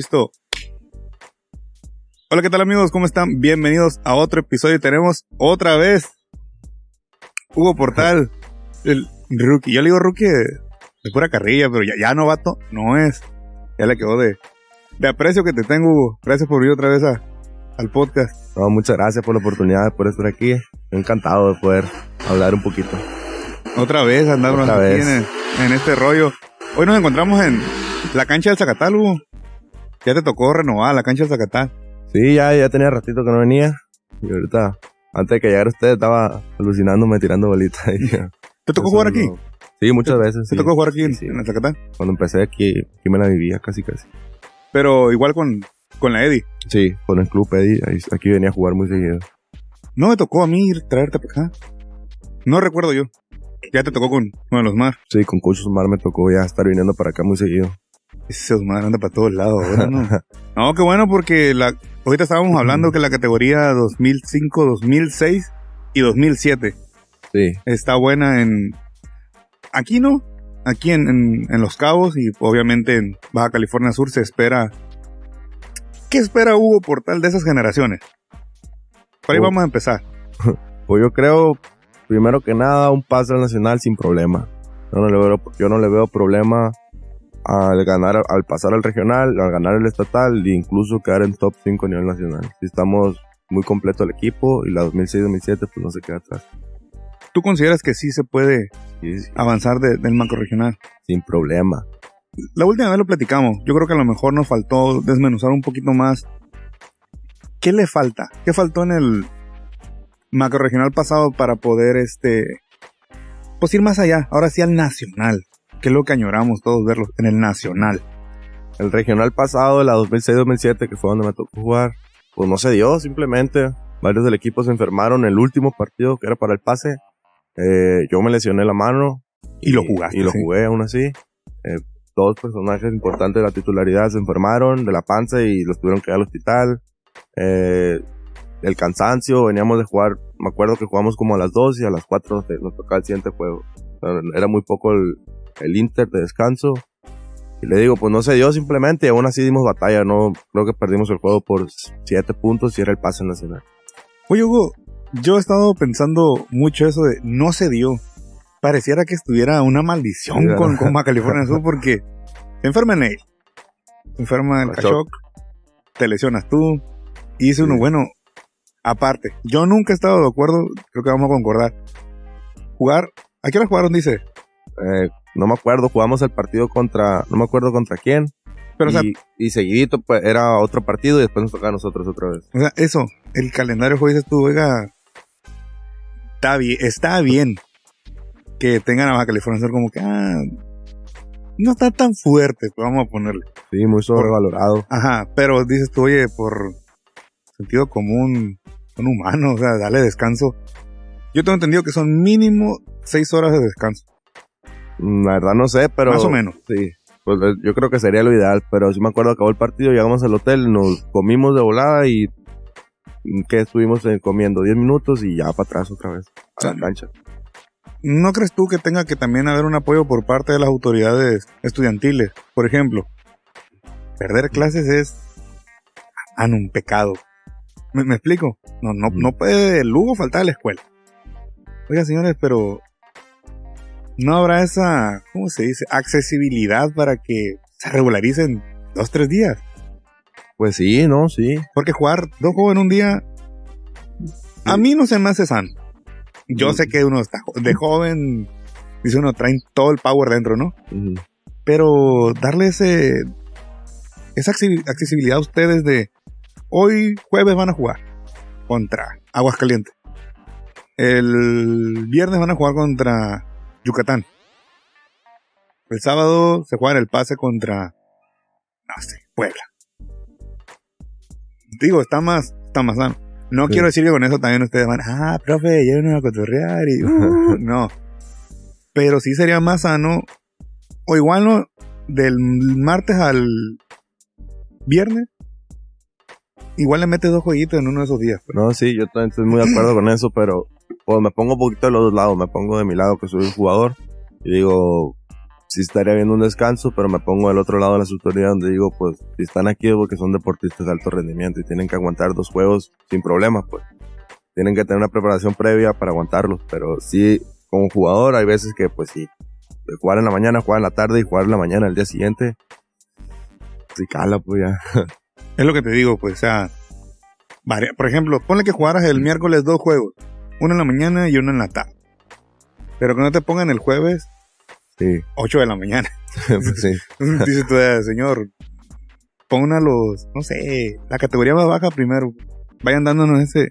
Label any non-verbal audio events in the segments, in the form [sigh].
Listo. Hola, ¿qué tal amigos? ¿Cómo están? Bienvenidos a otro episodio. Tenemos otra vez Hugo Portal, [laughs] el rookie. Yo le digo rookie de, de pura carrilla, pero ya, ya novato no es. Ya le quedó de, de aprecio que te tengo, Hugo. Gracias por venir otra vez a, al podcast. No, muchas gracias por la oportunidad, por estar aquí. Encantado de poder hablar un poquito. Otra vez andamos Otra aquí vez. En, en este rollo. Hoy nos encontramos en la cancha del Zacatal, Hugo. Ya te tocó renovar la cancha del Zacatal. Sí, ya, ya tenía ratito que no venía. Y ahorita, antes de que llegara usted, estaba alucinándome tirando bolitas. [laughs] ¿Te tocó Eso jugar aquí? no- Sí, muchas veces. ¿Te sí. tocó jugar aquí en, Sí, en el Zacatal? Cuando empecé aquí, aquí me la vivía casi casi. Pero igual con, con la Eddie. Sí, con el club Eddie, aquí venía a jugar muy seguido. No me tocó a mí ir traerte para acá. No recuerdo yo. Ya te tocó con, con los mar. Sí, con Coach Osmar me tocó ya estar viniendo para acá muy seguido. Ese Osmar anda para todos lados ahora, ¿no? [laughs] no, qué bueno porque la, ahorita estábamos hablando que la categoría 2005, 2006 y 2007 Sí, está buena en... Aquí no, aquí en, en, en Los Cabos y obviamente en Baja California Sur se espera... ¿Qué espera Hugo Portal de esas generaciones? Por ahí Oh. vamos a empezar. [laughs] pues yo creo, primero que nada, un pase al nacional sin problema. Yo no le veo, yo no le veo problema al ganar, al pasar al regional, al ganar el estatal e incluso quedar en top 5 a nivel nacional. Si estamos muy completo el equipo y la 2006-2007 pues no se queda atrás. ¿Tú consideras que sí se puede Sí, sí, avanzar de- del macro regional? sin problema. La última vez lo platicamos. Yo creo que a lo mejor nos faltó desmenuzar un poquito más. ¿Qué le falta? ¿Qué faltó en el macro regional pasado para poder este pues ir más allá? Ahora sí al nacional. Que es lo que añoramos todos verlo en el nacional. El regional pasado, la 2006-2007, que fue donde me tocó jugar, pues no se dio, simplemente. Varios del equipo se enfermaron el último partido que era para el pase. Eh, yo me lesioné la mano. Y lo jugaste, Y lo sí. jugué aún así. Eh, dos personajes importantes de la titularidad se enfermaron de la panza y los tuvieron que ir al hospital. Eh, el cansancio, veníamos de jugar, me acuerdo que jugamos como a las 2 y a las 4 nos, nos tocaba el siguiente juego. Era muy poco el, el inter de descanso. Y le digo, pues no se dio simplemente, y aún así dimos batalla, no creo que perdimos el juego por 7 puntos y era el pase nacional. Oye, Hugo, yo he estado pensando mucho eso de no se dio. Pareciera que estuviera una maldición Sí, con, con California Sur porque se enferma en él. Se enferma el. Cachoc, te lesionas tú. Y dice uno, Sí. bueno, aparte, yo nunca he estado de acuerdo, creo que vamos a concordar. Jugar, ¿a qué hora jugaron? Dice. Eh, no me acuerdo, jugamos el partido contra, no me acuerdo contra quién. Pero, o sea, y, y seguidito pues, era otro partido y después nos tocaba a nosotros otra vez. o sea, eso, el calendario fue, dices tú, oiga, está bien, está bien que tengan a Baja California Sur como que, ah, no está tan fuerte, pues vamos a ponerle. Sí, muy sobrevalorado. Ajá, pero dices tú, oye, por sentido común, son humanos, o sea, dale descanso. Yo tengo entendido que son mínimo seis horas de descanso, La verdad no sé, pero... más o menos. Sí, pues eh, yo creo que sería lo ideal, pero sí me acuerdo, acabó el partido, llegamos al hotel, nos comimos de volada y... mm, que estuvimos eh, comiendo 10 minutos y ya para atrás otra vez a la cancha. ¿No crees tú que tenga que también haber un apoyo por parte de las autoridades estudiantiles? Por ejemplo, perder clases es no, un pecado. ¿Me, me explico? No, no, no puede el Lugo faltar a la escuela. Oiga, señores, pero no habrá esa, ¿cómo se dice? Accesibilidad para que se regularicen dos, tres días. Pues sí, no, sí. Porque jugar dos juegos en un día, a mí no se me hace sano. Yo sé que uno está de joven, dice uno, traen todo el power dentro, ¿no? Pero darle ese, esa accesi- accesibilidad a ustedes de hoy jueves van a jugar contra Aguascalientes. El viernes van a jugar contra Yucatán. El sábado se juega en el pase contra, no sé, Puebla. Digo, está más, está más sano. No Sí. quiero decir que con eso también ustedes van, ah, profe, llévenos a cotorrear y, uh, [laughs] no. Pero sí sería más sano, o igual no, del martes al viernes, igual le metes dos jueguitos en uno de esos días. pues. No, sí, yo también estoy muy de acuerdo con eso, pero pues me pongo un poquito de los dos lados, me pongo de mi lado que soy un jugador y digo, sí estaría viendo un descanso, pero me pongo del otro lado de las autoridades donde digo, pues, si están aquí es porque son deportistas de alto rendimiento y tienen que aguantar dos juegos sin problemas, pues. Tienen que tener una preparación previa para aguantarlos, pero sí, como jugador hay veces que, pues sí, jugar en la mañana, jugar en la tarde y jugar en la mañana el día siguiente, sí cala, pues ya. [laughs] Es lo que te digo, pues, o sea, por ejemplo, ponle que jugaras el miércoles dos juegos, uno en la mañana y uno en la tarde. Pero que no te pongan el jueves Sí, 8 de la mañana. pues [laughs] sí. Dices tú, "Ah, señor, pongan a los, no sé, la categoría más baja primero. Vayan dándonos ese.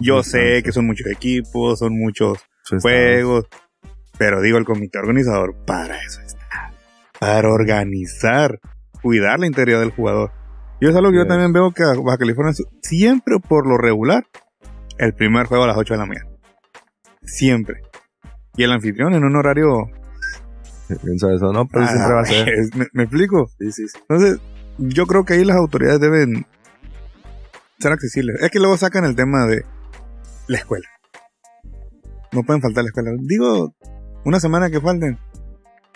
Yo sé que son muchos equipos, son muchos juegos, pero digo, el comité organizador, para eso está. Para organizar, cuidar la integridad del jugador. Y es algo que yo también veo que Baja California siempre por lo regular, el primer juego a las 8 de la mañana. Siempre. Y el anfitrión en un horario... Pienso eso, ¿no? Pero siempre va a ser. es- ¿Me, me explico? Sí, sí, sí. Entonces, yo creo que ahí las autoridades deben ser accesibles. Es que luego sacan el tema de la escuela. No pueden faltar la escuela. Digo, una semana que falten.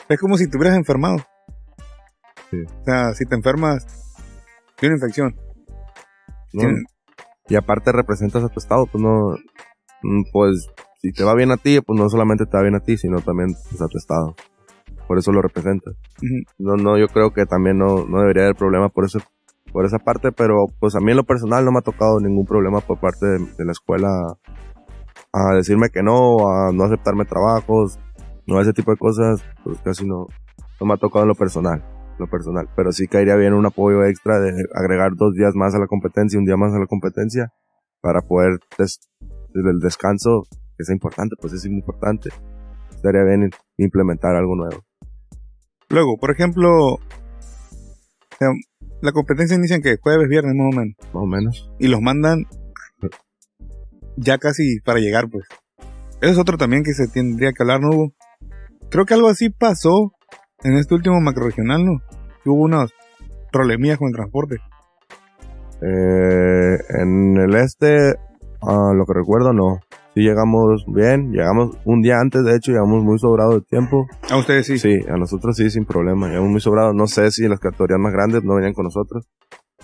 Es como si te hubieras enfermado. Sí. O sea, si te enfermas de una infección. No, tienes- Y aparte representas a tu estado, pues no, mm, pues si te va bien a ti, pues no solamente te va bien a ti, sino también pues, a tu estado. Por eso lo representas. No, no, yo creo que también no, no debería haber problema por eso, por esa parte, pero pues a mí en lo personal no me ha tocado ningún problema por parte de, de la escuela a decirme que no, a no aceptarme trabajos, no ese tipo de cosas, pues casi no, no me ha tocado en lo personal, lo personal, pero sí caería bien un apoyo extra de agregar dos días más a la competencia, un día más a la competencia, para poder des- el descanso, que es importante, pues es importante, estaría bien implementar algo nuevo. Luego, por ejemplo, sea, la competencia inicia que jueves, viernes más o menos. Más o menos. y los mandan ya casi para llegar, pues. Eso es otro también que se tendría que hablar, ¿no hubo? Creo que algo así pasó en este último macroregional, ¿no? Hubo unas problemillas con el transporte. Eh, en el este, a lo que recuerdo, no. Sí llegamos bien, llegamos un día antes, de hecho, llegamos muy sobrados de tiempo. A ustedes sí. Sí, a nosotros sí, sin problema, llegamos muy sobrados. No sé si las categorías más grandes no venían con nosotros.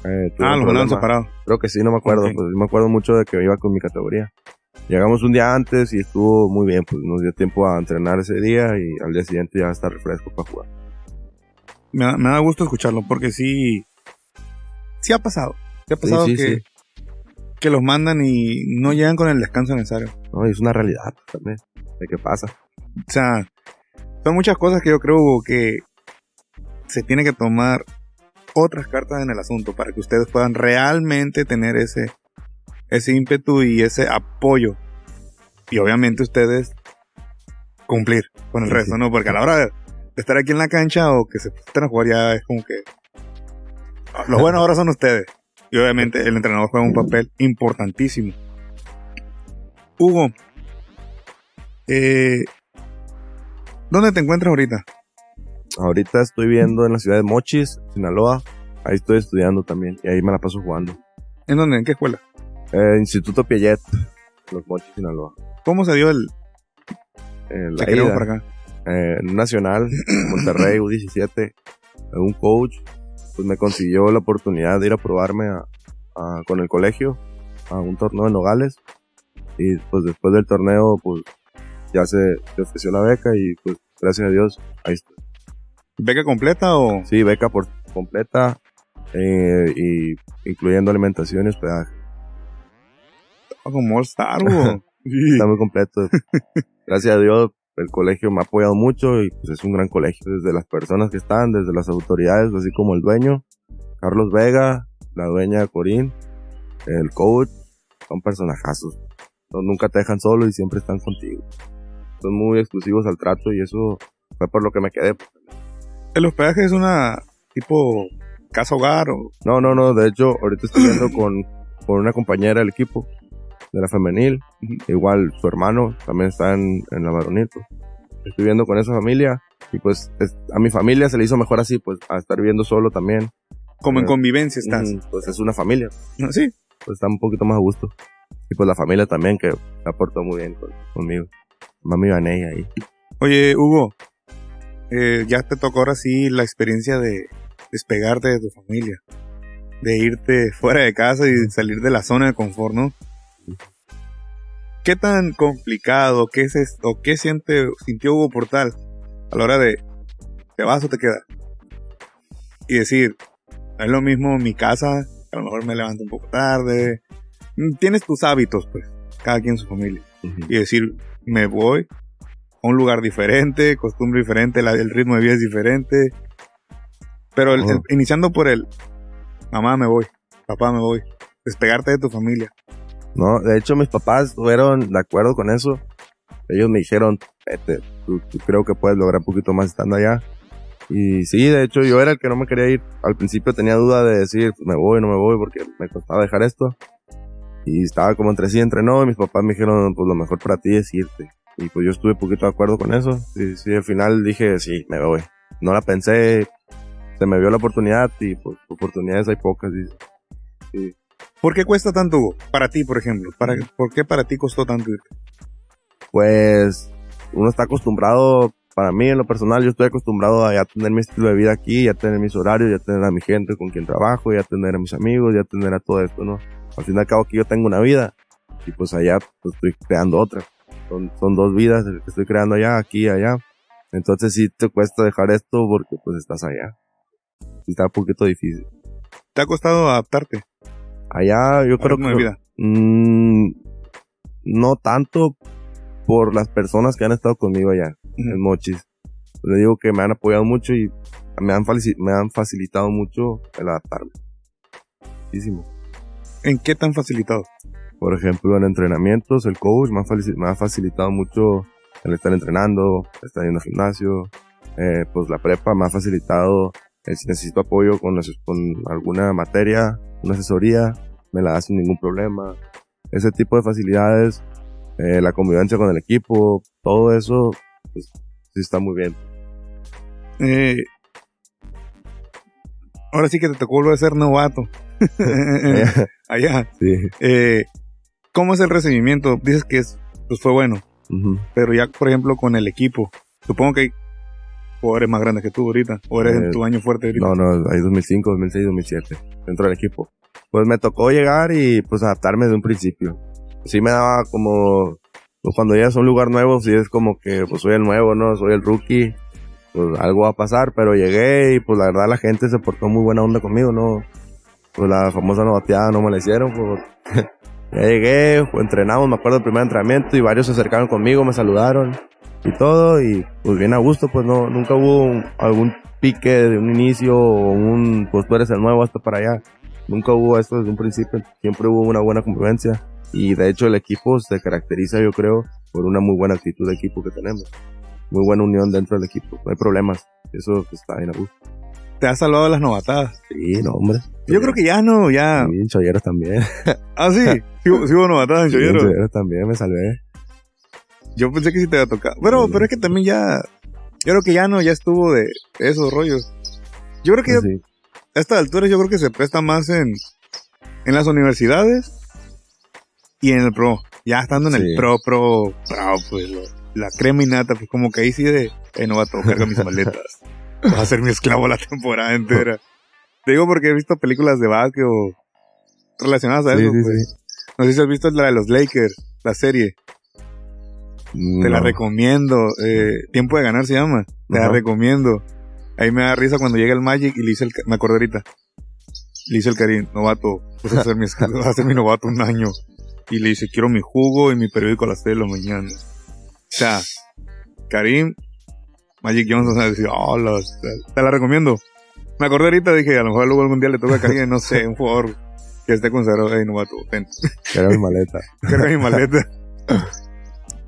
Eh, Ah, los mandaron separados. Creo que sí, no me acuerdo. Ok. Pues me acuerdo mucho de que iba con mi categoría. Llegamos un día antes y estuvo muy bien, pues nos dio tiempo a entrenar ese día y al día siguiente ya estar refresco para jugar. Me, da- me da gusto escucharlo porque sí. Sí ha pasado. Sí ha pasado sí, que, sí. que los mandan y no llegan con el descanso necesario. No, es una realidad también, de qué pasa. O sea, son muchas cosas que yo creo que se tiene que tomar otras cartas en el asunto para que ustedes puedan realmente tener ese, ese ímpetu y ese apoyo. Y obviamente ustedes cumplir con el Sí, resto, sí. ¿no? Porque a la hora de, estar aquí en la cancha o que se a jugar ya es como que... Los buenos ahora son ustedes. Y obviamente el entrenador juega un papel importantísimo. Hugo, eh, ¿dónde te encuentras ahorita? Ahorita estoy viendo en la ciudad de Mochis, Sinaloa. Ahí estoy estudiando también y ahí me la paso jugando. ¿En dónde? ¿En qué escuela? Eh, Instituto Piaget, Los Mochis, Sinaloa. ¿Cómo se dio el la queremos ida, para acá? eh, Nacional, Monterrey, U17, eh, un coach, pues me consiguió la oportunidad de ir a probarme a, a- con el colegio a un torneo en Nogales. Y pues después del torneo, pues ya se, se ofreció la beca y pues gracias a Dios, ahí estoy. ¿Beca completa o...? Sí, beca por completa eh, y incluyendo alimentación y hospedaje. Como All Star. [laughs] Está muy completo. Gracias a Dios, el colegio me ha apoyado mucho y pues es un gran colegio. Desde las personas que están, desde las autoridades, así como el dueño, Carlos Vega, la dueña Corín, el coach, son personajazos. No, nunca te dejan solo y siempre están contigo. Son muy exclusivos al trato y eso fue por lo que me quedé. ¿El hospedaje es una tipo casa hogar o...? No, no, no. De hecho, ahorita estoy viendo [clears throat] con, con una compañera del equipo de la femenil. Igual su hermano también está en, en la varonil. pues. Estoy viendo con esa familia. Y pues es- a mi familia se le hizo mejor así, pues a estar viviendo solo también. Como en convivencia estás. Pues es una familia. ¿No? Sí. Pues está un poquito más a gusto. Y pues la familia también que aportó muy bien con- conmigo. Mami Vaney ahí. Oye, Hugo, eh, ya te tocó ahora sí la experiencia de despegarte de tu familia, de irte fuera de casa y salir de la zona de confort, ¿no? ¿Qué tan complicado, qué es esto, qué siente, sintió Hugo Portal a la hora de te vas o te quedas? Y decir, es lo mismo mi casa, a lo mejor me levanto un poco tarde, tienes tus hábitos, pues, cada quien en su familia. Y decir, me voy a un lugar diferente, costumbre diferente, el ritmo de vida es diferente. Pero iniciando por el, mamá me voy, papá me voy, despegarte de tu familia. No, de hecho mis papás fueron de acuerdo con eso. Ellos me dijeron, vete, tú, creo que puedes lograr un poquito más estando allá. Y sí, de hecho yo era el que no me quería ir. Al principio tenía duda de decir, me voy, no me voy, porque me costaba dejar esto. Y estaba como entre sí, entre no, y mis papás me dijeron, pues lo mejor para ti es irte. Y pues yo estuve poquito de acuerdo con eso. Y sí, al final dije, sí, me voy. No la pensé, se me vio la oportunidad y pues oportunidades hay pocas. Y, ¿Por qué cuesta tanto, Para ti, por ejemplo. ¿Para, ¿Por qué para ti costó tanto irte? Pues uno está acostumbrado, para mí en lo personal, yo estoy acostumbrado a ya tener mi estilo de vida aquí, ya tener mis horarios, ya tener a mi gente con quien trabajo, ya tener a mis amigos, ya tener a todo esto, ¿no? Al fin y al cabo aquí yo tengo una vida y pues allá pues, estoy creando otra. Son, son dos vidas que estoy creando allá, aquí y allá. Entonces sí te cuesta dejar esto porque pues estás allá. Está un poquito difícil. ¿Te ha costado adaptarte? Allá yo creo que... Vida? Mmm, no tanto por las personas que han estado conmigo allá, en Mochis. Le digo que me han apoyado mucho y me han, me han facilitado mucho el adaptarme. Muchísimo. ¿En qué tan facilitado? Por ejemplo, en entrenamientos, el coach me ha, facilitado mucho el estar entrenando, estar yendo al gimnasio. Eh, pues la prepa me ha facilitado si necesito apoyo con, con alguna materia, una asesoría, me la da sin ningún problema. Ese tipo de facilidades, eh, la convivencia con el equipo, todo eso, pues sí está muy bien. Eh, ahora sí que te tocó volver a ser novato. [laughs] allá. Eh, ¿Cómo es el recibimiento? Dices que es, pues fue bueno. Pero ya, por ejemplo, con el equipo, supongo que hay jugadores más grandes que tú ahorita, o eres en eh, tu año fuerte ahorita. No, no, hay 2005, 2006, 2007, dentro del equipo. Pues me tocó llegar y pues adaptarme de un principio. Sí me daba como, pues cuando llegas a un lugar nuevo, sí es como que pues soy el nuevo, ¿no? Soy el rookie, pues algo va a pasar, pero llegué y pues la verdad la gente se portó muy buena onda conmigo, ¿no? pues la famosa novateada no me la hicieron. Pues, [laughs] ya llegué, entrenamos, me acuerdo del primer entrenamiento y varios se acercaron conmigo, me saludaron y todo y pues bien a gusto, pues no, nunca hubo algún pique de un inicio o un, pues tú eres el nuevo hasta para allá. Nunca hubo esto desde un principio, siempre hubo una buena convivencia y de hecho el equipo se caracteriza yo creo por una muy buena actitud de equipo que tenemos. Muy buena unión dentro del equipo, no hay problemas, eso está bien a gusto te has salvado de las novatadas. Sí, no, hombre. Yo creo que ya no, ya. Sí, en Cholleros también. [laughs] ah, sí. Sí, hubo novatadas en Cholleros. en Cholleros también me salvé. Yo pensé que sí te iba a tocar. Pero, pero es que también ya. Yo creo que ya no, ya estuvo de esos rollos. Yo creo que a estas alturas yo creo que se presta más en, en las universidades y en el pro. Ya estando en el pro, pro, pro, pues la crema y nata, pues como que ahí sí de, eh, no va a tocar mis [laughs] maletas. Va a ser mi esclavo la temporada entera. Te digo porque he visto películas de básquet o relacionadas a eso. Pues. No sé si has visto la de los Lakers, la serie. Te la recomiendo. Eh, Tiempo de ganar se llama. Te la recomiendo. Ahí me da risa cuando llega el Magic y le dice el, me acuerdo ahorita. Le dice el Karim, novato, vas a ser mi, [laughs] vas a ser mi novato un año. Y le dice, quiero mi jugo y mi periódico a las 6 de la mañana. O sea, Karim Magic Johnson, a decir, oh, te la recomiendo. Me acordé ahorita, dije, a lo mejor luego algún día le toca a alguien, no sé, un jugador que esté considerado, hey, novato, ten. Carga mi maleta. [laughs] Carga mi maleta. [laughs]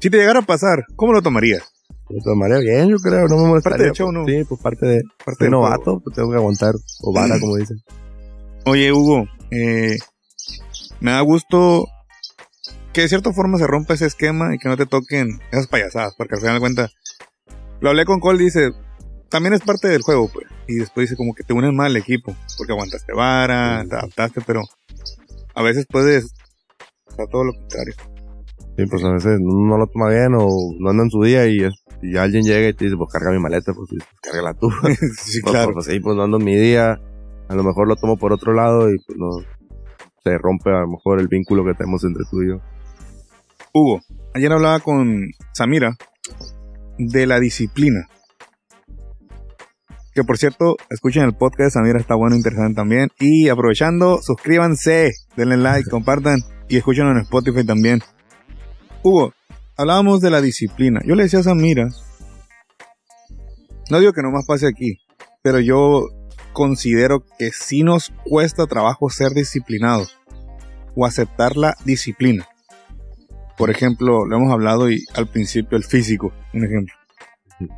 si te llegara a pasar, ¿cómo lo tomarías? Lo tomaría bien, yo creo, no me molestaría. Parte de show, ¿no? Sí, pues parte de, parte de novato, pues tengo que aguantar, o vara, como dicen. Oye, Hugo, eh, me da gusto que de cierta forma se rompa ese esquema y que no te toquen esas payasadas, porque al final de cuentas, lo hablé con Cole, dice, también es parte del juego, pues. Y después dice como que te unes mal al equipo, porque aguantaste vara, te adaptaste, pero a veces puedes hacer todo lo contrario. Sí, pues a veces no lo toma bien o no anda en su día y si alguien llega y te dice, pues carga mi maleta, pues, pues cárgala tú. [laughs] sí, [laughs] Pues, claro. Pues, ahí pues no ando en mi día. A lo mejor lo tomo por otro lado y pues no se rompe a lo mejor el vínculo que tenemos entre tú y yo. Hugo, ayer hablaba con Samira de la disciplina. Que por cierto, escuchen el podcast de Samira, está bueno, interesante también. Y aprovechando, suscríbanse, denle like, [laughs] compartan y escúchenlo en Spotify también. Hugo, hablábamos de la disciplina. Yo le decía a Samira, no digo que no más pase aquí, pero yo considero que sí nos cuesta trabajo ser disciplinados o aceptar la disciplina. Por ejemplo, lo hemos hablado y al principio el físico, un ejemplo.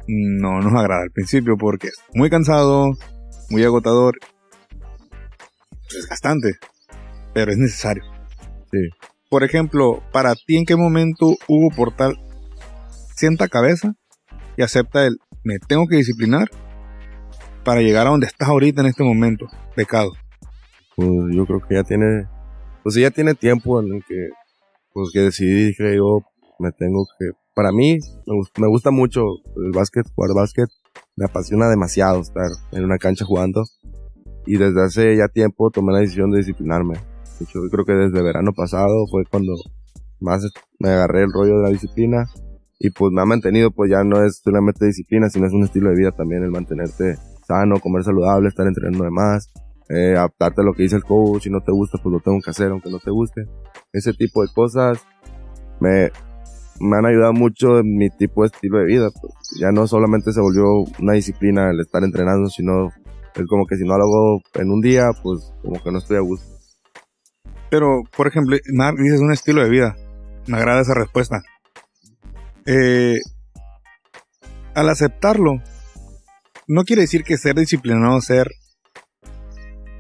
No nos agrada al principio porque es muy cansado, muy agotador, desgastante, pero es necesario. Sí. Por ejemplo, para ti en qué momento Hugo Portal sienta cabeza y acepta el me tengo que disciplinar para llegar a donde estás ahorita en este momento, pecado. Pues yo creo que ya tiene, pues ya tiene tiempo en el que, pues que decidí, dije yo, me tengo que, para mí, me, gus- me gusta mucho el básquet, jugar básquet, me apasiona demasiado estar en una cancha jugando y desde hace ya tiempo tomé la decisión de disciplinarme. De hecho, yo creo que desde verano pasado fue cuando más me agarré el rollo de la disciplina y pues me ha mantenido, pues ya no es solamente disciplina, sino es un estilo de vida también el mantenerte sano, comer saludable, estar entrenando de más, eh, adaptarte a lo que dice el coach, si no te gusta, pues lo tengo que hacer aunque no te guste. Ese tipo de cosas me, me han ayudado mucho en mi tipo de estilo de vida. pues. Ya no solamente se volvió una disciplina el estar entrenando, sino es como que si no lo hago en un día, pues como que no estoy a gusto. Pero, por ejemplo, Mar, dices un estilo de vida. Me agrada esa respuesta. Eh, al aceptarlo, no quiere decir que ser disciplinado, ser...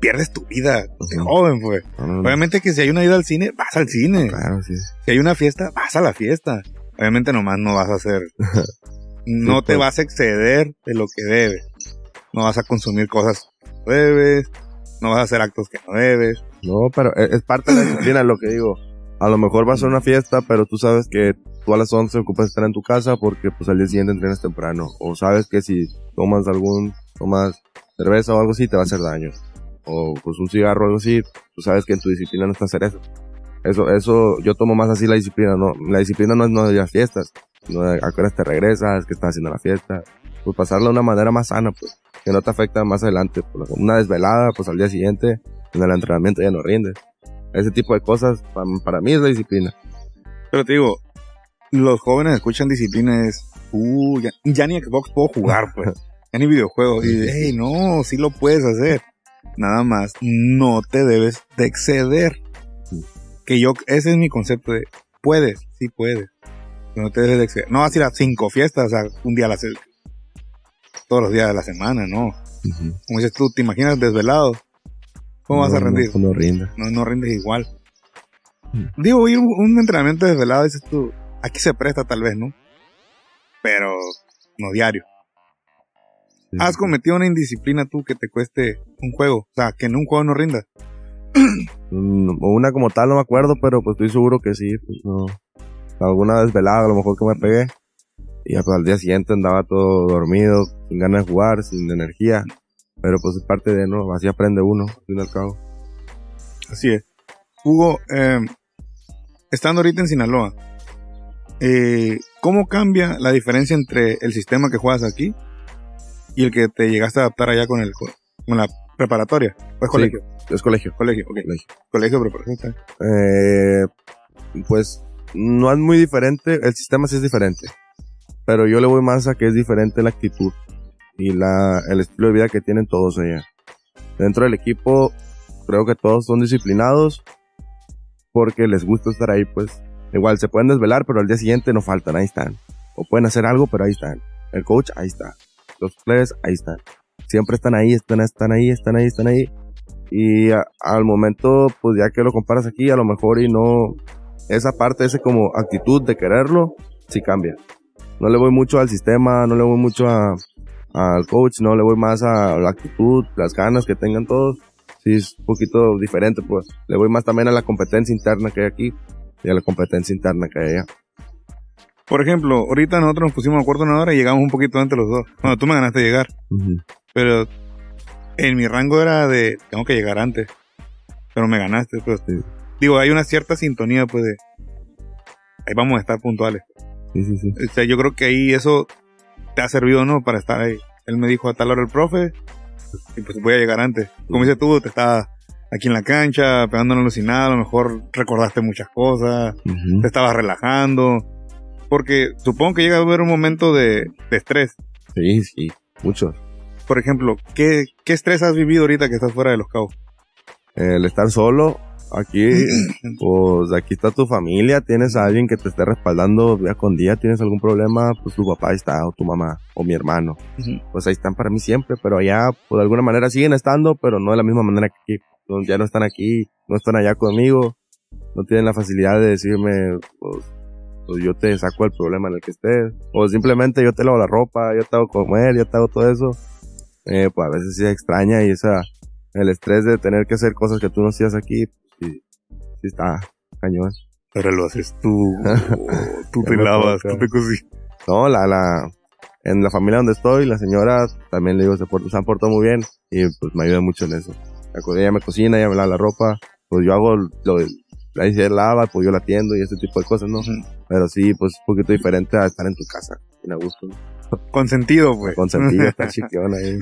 Pierdes tu vida de joven, pues. No, no, no. Obviamente que si hay una ida al cine, vas al cine. Claro, sí. Si hay una fiesta, vas a la fiesta. Obviamente nomás no vas a hacer... [laughs] No Sí, te pues. vas a exceder de lo que debes. No vas a consumir cosas que no debes. No vas a hacer actos que no debes. No, pero e, es, parte de la disciplina lo que digo. A lo mejor vas a una fiesta, pero tú sabes que tú a las 11 ocupas estar en tu casa porque pues al día siguiente entrenas temprano. O sabes que si tomas algún, tomas cerveza o algo así te va a hacer daño. O pues un cigarro o algo así, tú sabes que en tu disciplina no está hacer eso. Eso, eso, yo tomo más así la disciplina, no, la disciplina no es no de las fiestas, no de a qué te regresas, qué estás haciendo en la fiesta, pues pasarla de una manera más sana, pues, que no te afecta más adelante, pues, una desvelada, pues al día siguiente, en el entrenamiento ya no rindes. Ese tipo de cosas, pa- para, mí es la disciplina. Pero te digo, los jóvenes escuchan disciplina es, uh, ya, ya ni Xbox puedo jugar, [laughs] pues. Ya ni videojuegos. Y, hey, no, sí lo puedes hacer. Nada más, no te debes de exceder. Que yo, ese es mi concepto de, puedes, sí puedes. No te debes de exceder. No vas a ir a cinco fiestas, o sea, un día a la todos los días de la semana, no. Como dices tú, ¿te imaginas desvelado? ¿Cómo vas a rendir? No, no rinde. no, no rindes igual. Mm. Digo, ir un, un entrenamiento desvelado, dices tú, aquí se presta tal vez, ¿no? Pero no diario. Sí. ¿Has cometido una indisciplina tú que te cueste un juego? O sea, que en un juego no rindas. [clears throat] Mm, Una como tal no me acuerdo, pero pues estoy seguro que sí. Pues, no. Alguna desvelada a lo mejor que me pegué. Y pues, al día siguiente andaba todo dormido, sin ganas de jugar, sin energía. Pero pues es parte de, ¿no? Así aprende uno, al fin y al cabo. Así es. Hugo, eh, estando ahorita en Sinaloa, eh, ¿cómo cambia la diferencia entre el sistema que juegas aquí y el que te llegaste a adaptar allá con el co- con la preparatoria? Pues Sí. colegio, Es colegio. colegio, ok. colegio. Colegio preparatoria. Eh, pues no es muy diferente, el sistema sí es diferente. Pero yo le voy más a que es diferente la actitud y la, el estilo de vida que tienen todos allá. Dentro del equipo, creo que todos son disciplinados porque les gusta estar ahí, pues. Igual se pueden desvelar, pero al día siguiente no faltan, ahí están. O pueden hacer algo, pero ahí están. El coach, ahí está. Los players, ahí están. Siempre están ahí, están, están ahí, están ahí, están ahí. Y a- al momento, pues ya que lo comparas aquí, a lo mejor y no, esa parte, esa como actitud de quererlo, sí cambia. No le voy mucho al sistema, no le voy mucho a, al coach, no le voy más a la actitud, las ganas que tengan todos. Sí, es un poquito diferente, pues. Le voy más también a la competencia interna que hay aquí y a la competencia interna que hay allá. Por ejemplo, ahorita nosotros nos pusimos de acuerdo una hora y llegamos un poquito antes los dos. Bueno, tú me ganaste llegar, pero en mi rango era de tengo que llegar antes. Pero me ganaste, pues. Sí. Digo, hay una cierta sintonía, pues, de ahí vamos a estar puntuales. Sí, sí, sí. O sea, yo creo que ahí eso te ha servido, ¿no? Para estar ahí. Él me dijo a tal hora el profe, y pues voy a llegar antes. Como dices tú, te estaba aquí en la cancha, pegando en alucinada, a lo mejor recordaste muchas cosas, te estabas relajando. Porque supongo que llega a haber un momento de, de estrés. Sí, sí, mucho. Por ejemplo, ¿qué, ¿qué estrés has vivido ahorita que estás fuera de los cabos? El estar solo, aquí, [clears throat] pues aquí está tu familia, tienes a alguien que te esté respaldando día con día, tienes algún problema, pues tu papá está, o tu mamá, o mi hermano. Pues ahí están para mí siempre, pero allá, pues de alguna manera siguen estando, pero no de la misma manera que aquí. Ya no están aquí, no están allá conmigo, no tienen la facilidad de decirme, pues, pues yo te saco el problema en el que estés, o simplemente yo te lavo la ropa, yo te hago comer, yo te hago todo eso. Eh, pues a veces sí extraña y esa, el estrés de tener que hacer cosas que tú no hacías aquí, está cañón. Pero lo haces tú, [laughs] tú te lavas, tú te cocinas. No, la, la, en la familia donde estoy, la señora también le digo, se, port- se han portado muy bien y pues me ayuda mucho en eso. Ella me cocina, ella me lava la ropa, pues yo hago lo, ahí se lava, pues yo la atiendo y ese tipo de cosas, ¿no? Ujú. Pero sí, pues un poquito diferente a estar en tu casa, bien a gusto, ¿no? Consentido, pues. consentido, estar [laughs] chiquión ahí.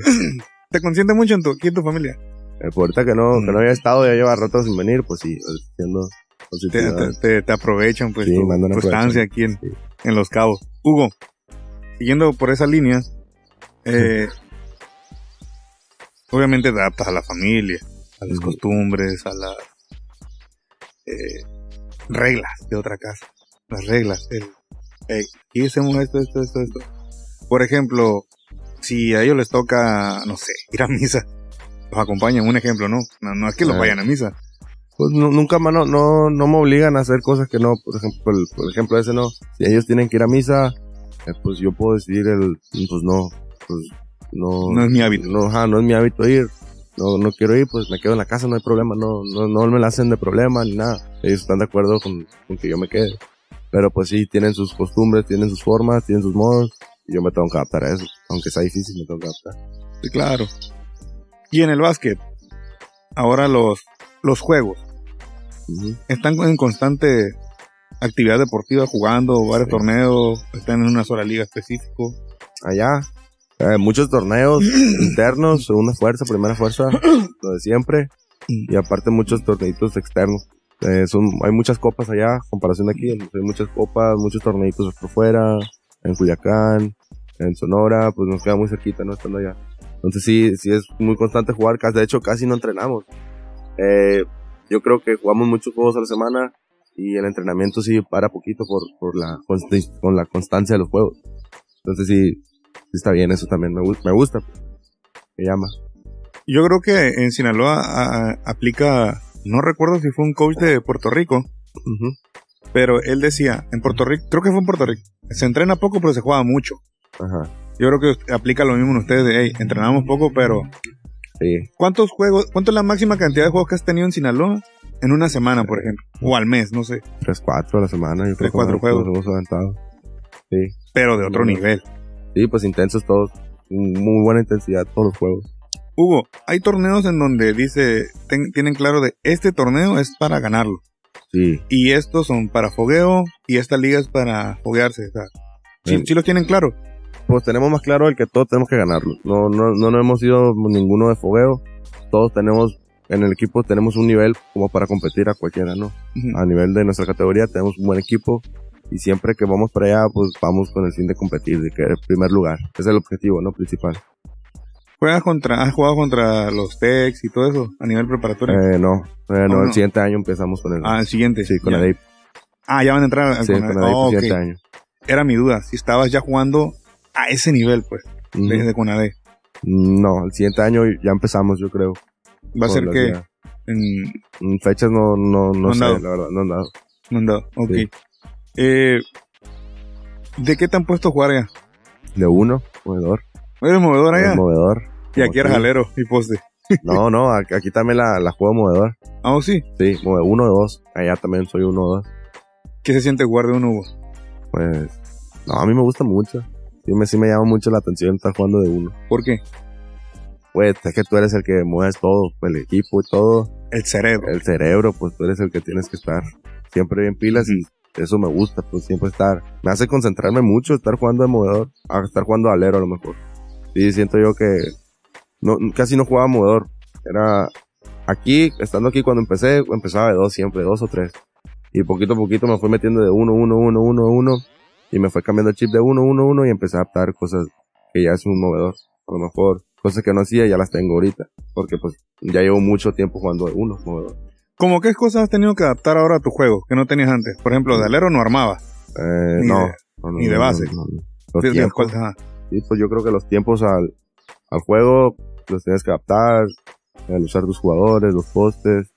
¿Te consiente mucho en tu, aquí en tu familia? Eh, pues ahorita que no, que no había estado, ya lleva rato sin venir, pues sí, pues, siendo te, aprovechan pues Sí, tu, estancia aquí en, Sí. en Los Cabos. Hugo, siguiendo por esa línea, eh, obviamente te adaptas a la familia, a las costumbres, a las eh, reglas de otra casa. Las reglas. El, aquí hacemos esto, esto, esto, esto. Por ejemplo, si a ellos les toca, no sé, ir a misa, los acompañan, un ejemplo, ¿no? No, no es que los Ah. vayan a misa. Pues nu- nunca más no, no, no me obligan a hacer cosas que no, por ejemplo, el, por ejemplo ese no. Si ellos tienen que ir a misa, eh, pues yo puedo decidir el, pues no, pues no. No es mi hábito. No, ajá, no es mi hábito ir. No, no quiero ir, pues me quedo en la casa, no hay problema, no, no, no me la hacen de problema ni nada. Ellos están de acuerdo con, con que yo me quede. Pero pues sí, tienen sus costumbres, tienen sus formas, tienen sus modos. Y yo me tengo que adaptar a eso. Aunque sea difícil, me tengo que adaptar. Sí, claro. Y en el básquet, ahora los, los juegos Ujú. están en constante actividad deportiva, jugando varios Sí. torneos, están en una sola liga específico. allá. Eh, muchos torneos [clears throat] internos, segunda fuerza, primera fuerza, [clears throat] lo de siempre. Y aparte muchos torneitos externos. Eh, son, hay muchas copas allá, en comparación de aquí. Hay muchas copas, muchos torneitos por fuera, en Culiacán, en Sonora, pues nos queda muy cerquita, ¿no? Estando allá. Entonces sí, sí es muy constante jugar, casi- de hecho casi no entrenamos. Eh, yo creo que jugamos muchos juegos a la semana y el entrenamiento sí para poquito por, por la, con la constancia de los juegos. Entonces sí, sí está bien, eso también me, me gusta. Me llama. Yo creo que en Sinaloa a- a- aplica, no recuerdo si fue un coach de Puerto Rico, pero él decía, en Puerto Rico, creo que fue en Puerto Rico, se entrena poco pero se juega mucho. Ajá. Yo creo que aplica lo mismo en ustedes de, hey, entrenamos poco pero... Sí. ¿Cuántos juegos, cuánto es la máxima cantidad de juegos que has tenido en Sinaloa? En una semana, por ejemplo. O al mes, no sé. Tres, cuatro a la semana. Yo Tres, cuatro juegos. Nos hemos aventado. Sí. Pero de otro nivel. Sí, pues intensos todos. Muy buena intensidad todos los juegos. Hugo, hay torneos en donde dice, ten- tienen claro de este torneo es para ganarlo. Sí. Y estos son para fogueo y esta liga es para foguearse. O sea, sí, Sí. sí los tienen claro. Pues tenemos más claro el que todos tenemos que ganarlo. No, no, no, no hemos ido ninguno de fogueo. Todos tenemos, en el equipo tenemos un nivel como para competir a cualquiera, ¿no? A nivel de nuestra categoría tenemos un buen equipo. Y siempre que vamos para allá, pues vamos con el fin de competir, de quedar en primer lugar. Ese es el objetivo, ¿no? Principal. ¿Juegas contra, has jugado contra los Tex y todo eso a nivel preparatorio? Eh, no, eh, no, Oh, el no. siguiente año empezamos con el. ah, el siguiente. sí, con Ya. el APE. Ah, ya van a entrar al Sí, con con oh, siguiente año. Era mi duda, si estabas ya jugando a ese nivel, pues, Ujú. desde Conade. No, el siguiente año ya empezamos, yo creo. Va a ser que en, Mm, Fechas no, no, no, han sé, dado. la verdad, no han dado. no han dado. Ok. Sí. Eh, ¿De qué te han puesto a jugar ya? De uno, movedor. ¿Eres movedor allá? movedor. Y aquí eres jalero y poste. No, no, aquí, también la, la juego movedor. Ah, ¿o sí. Sí, move uno de dos. Allá también soy uno de dos. ¿Qué se siente jugar de un Hugo? Pues No, a mí me gusta mucho. Sí me, sí me llama mucho la atención estar jugando de uno. ¿Por qué? Pues es que tú eres el que mueves todo, el equipo y todo. El cerebro. El cerebro, pues tú eres el que tienes que estar siempre bien pilas y eso me gusta, pues siempre estar. Me hace concentrarme mucho estar jugando de movedor a estar jugando alero a lo mejor. Sí, siento yo que no, casi no jugaba movedor. Era aquí, estando aquí cuando empecé, empezaba de dos siempre, dos o tres. Y poquito a poquito me fui metiendo de uno, uno, uno, uno, uno. Y me fue cambiando el chip de uno, uno, uno y empecé a adaptar cosas que ya es un movedor. A lo mejor cosas que no hacía ya las tengo ahorita. Porque pues ya llevo mucho tiempo jugando de uno movedor. ¿Cómo qué cosas has tenido que adaptar ahora a tu juego que no tenías antes? Por ejemplo, de alero no armabas. Eh, Ni no, de- no, no, ni de base. no, no. Los Sí, tiempos, ¿cuál- ajá. sí, pues yo creo que los tiempos al, al juego los tienes que adaptar, al usar tus jugadores, los postes,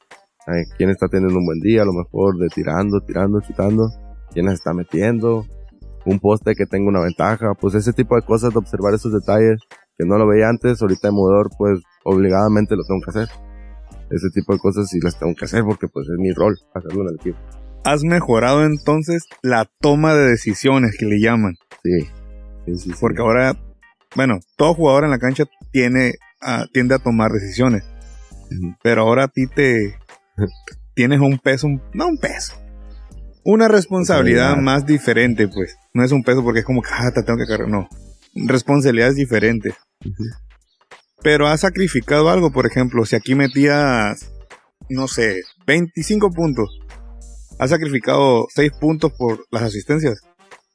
eh, quién está teniendo un buen día, a lo mejor de tirando, tirando, chutando, quién las está metiendo, un poste que tenga una ventaja, pues ese tipo de cosas, de observar esos detalles que no lo veía antes, ahorita en movedor pues obligadamente lo tengo que hacer. Ese tipo de cosas sí las tengo que hacer porque pues es mi rol hacerlo en el equipo. Has mejorado entonces la toma de decisiones que le llaman. Sí. Sí, sí, sí. Porque ahora, bueno, todo jugador en la cancha tiene, a- tiende a tomar decisiones. Ujú. Pero ahora a ti te [laughs] tienes un peso, un- no un peso, una Responsabilidad. más diferente, pues. No es un peso porque es como ah, te tengo que cargar, no. Responsabilidades diferentes. Ujú. Pero has sacrificado algo, por ejemplo, si aquí metías, no sé, 25 puntos, has sacrificado 6 puntos por las asistencias.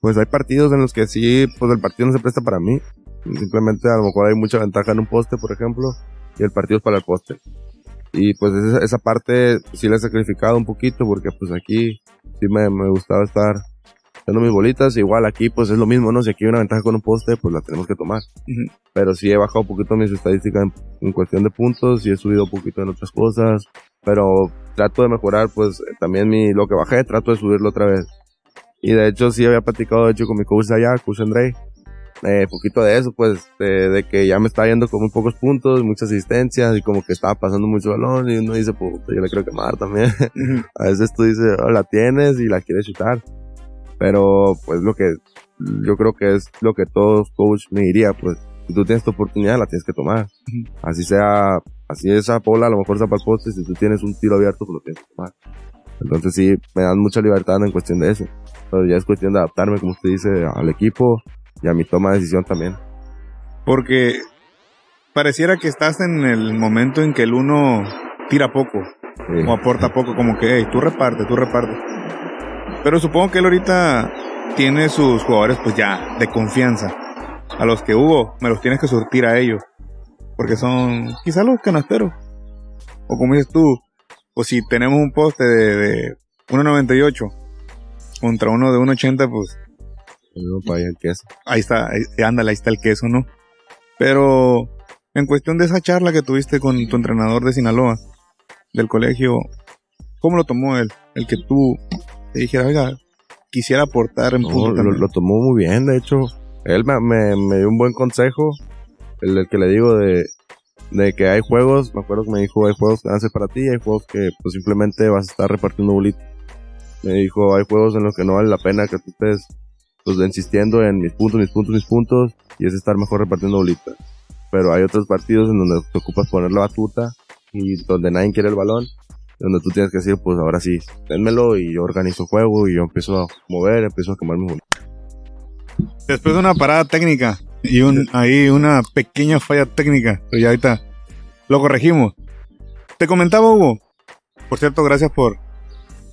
Pues hay partidos en los que sí, pues el partido no se presta para mí. Simplemente a lo mejor hay mucha ventaja en un poste, por ejemplo, y el partido es para el poste. Y pues esa, esa parte sí la he sacrificado un poquito porque pues aquí sí me, me gustaba estar haciendo mis bolitas. Igual aquí pues es lo mismo, ¿no? Si aquí hay una ventaja con un poste, pues la tenemos que tomar. Ujú. Pero sí he bajado un poquito mis estadísticas en, en cuestión de puntos y he subido un poquito en otras cosas. Pero trato de mejorar pues también mi, lo que bajé, trato de subirlo otra vez. Y de hecho sí había platicado de hecho con mi coach allá, coach André, eh, poquito de eso, pues, de, de que ya me estaba yendo con muy pocos puntos, muchas asistencias y como que estaba pasando mucho balón y uno dice, pues, yo le quiero quemar también. [laughs] A veces tú dices, oh, la tienes y la quieres chutar. Pero, pues, lo que, yo creo que es lo que todo coach me diría, pues, si tú tienes tu oportunidad, la tienes que tomar. Ujú. Así sea, así esa bola, a lo mejor para el poste, si tú tienes un tiro abierto, pues lo tienes que tomar. Entonces sí, me dan mucha libertad en cuestión de eso. Pero ya es cuestión de adaptarme, como usted dice, al equipo y a mi toma de decisión también. Porque pareciera que estás en el momento en que el uno tira poco Sí. o aporta poco, como que, hey, tú reparte, tú reparte. Pero supongo que él ahorita tiene sus jugadores pues ya de confianza. A los que hubo, me los tienes que surtir a ellos. Porque son quizás los canasteros. O como dices tú, o si tenemos un poste de, de 1.98 contra uno de 1.80, pues el queso. ahí está, ahí, ándale, ahí está el queso, ¿no? Pero en cuestión de esa charla que tuviste con tu entrenador de Sinaloa, del colegio, ¿cómo lo tomó él? El que tú te dijeras, oiga, quisiera aportar en No, punto lo, también". lo tomó muy bien, de hecho. Él me, me, me dio un buen consejo. El, el que le digo de, de que hay juegos, me acuerdo que me dijo, hay juegos que van a ser para ti, hay juegos que pues simplemente vas a estar repartiendo bolitas. Me dijo, hay juegos en los que no vale la pena que tú estés pues insistiendo en mis puntos, mis puntos, mis puntos, y es estar mejor repartiendo bolitas. Pero hay otros partidos en donde te ocupas poner la batuta y donde nadie quiere el balón, donde tú tienes que decir, pues ahora sí, dénmelo y yo organizo el juego y yo empiezo a mover, empiezo a quemar bolitas. Después de una parada técnica y un, ahí una pequeña falla técnica, pero ya ahorita lo corregimos. Te comentaba Hugo, por cierto, gracias por,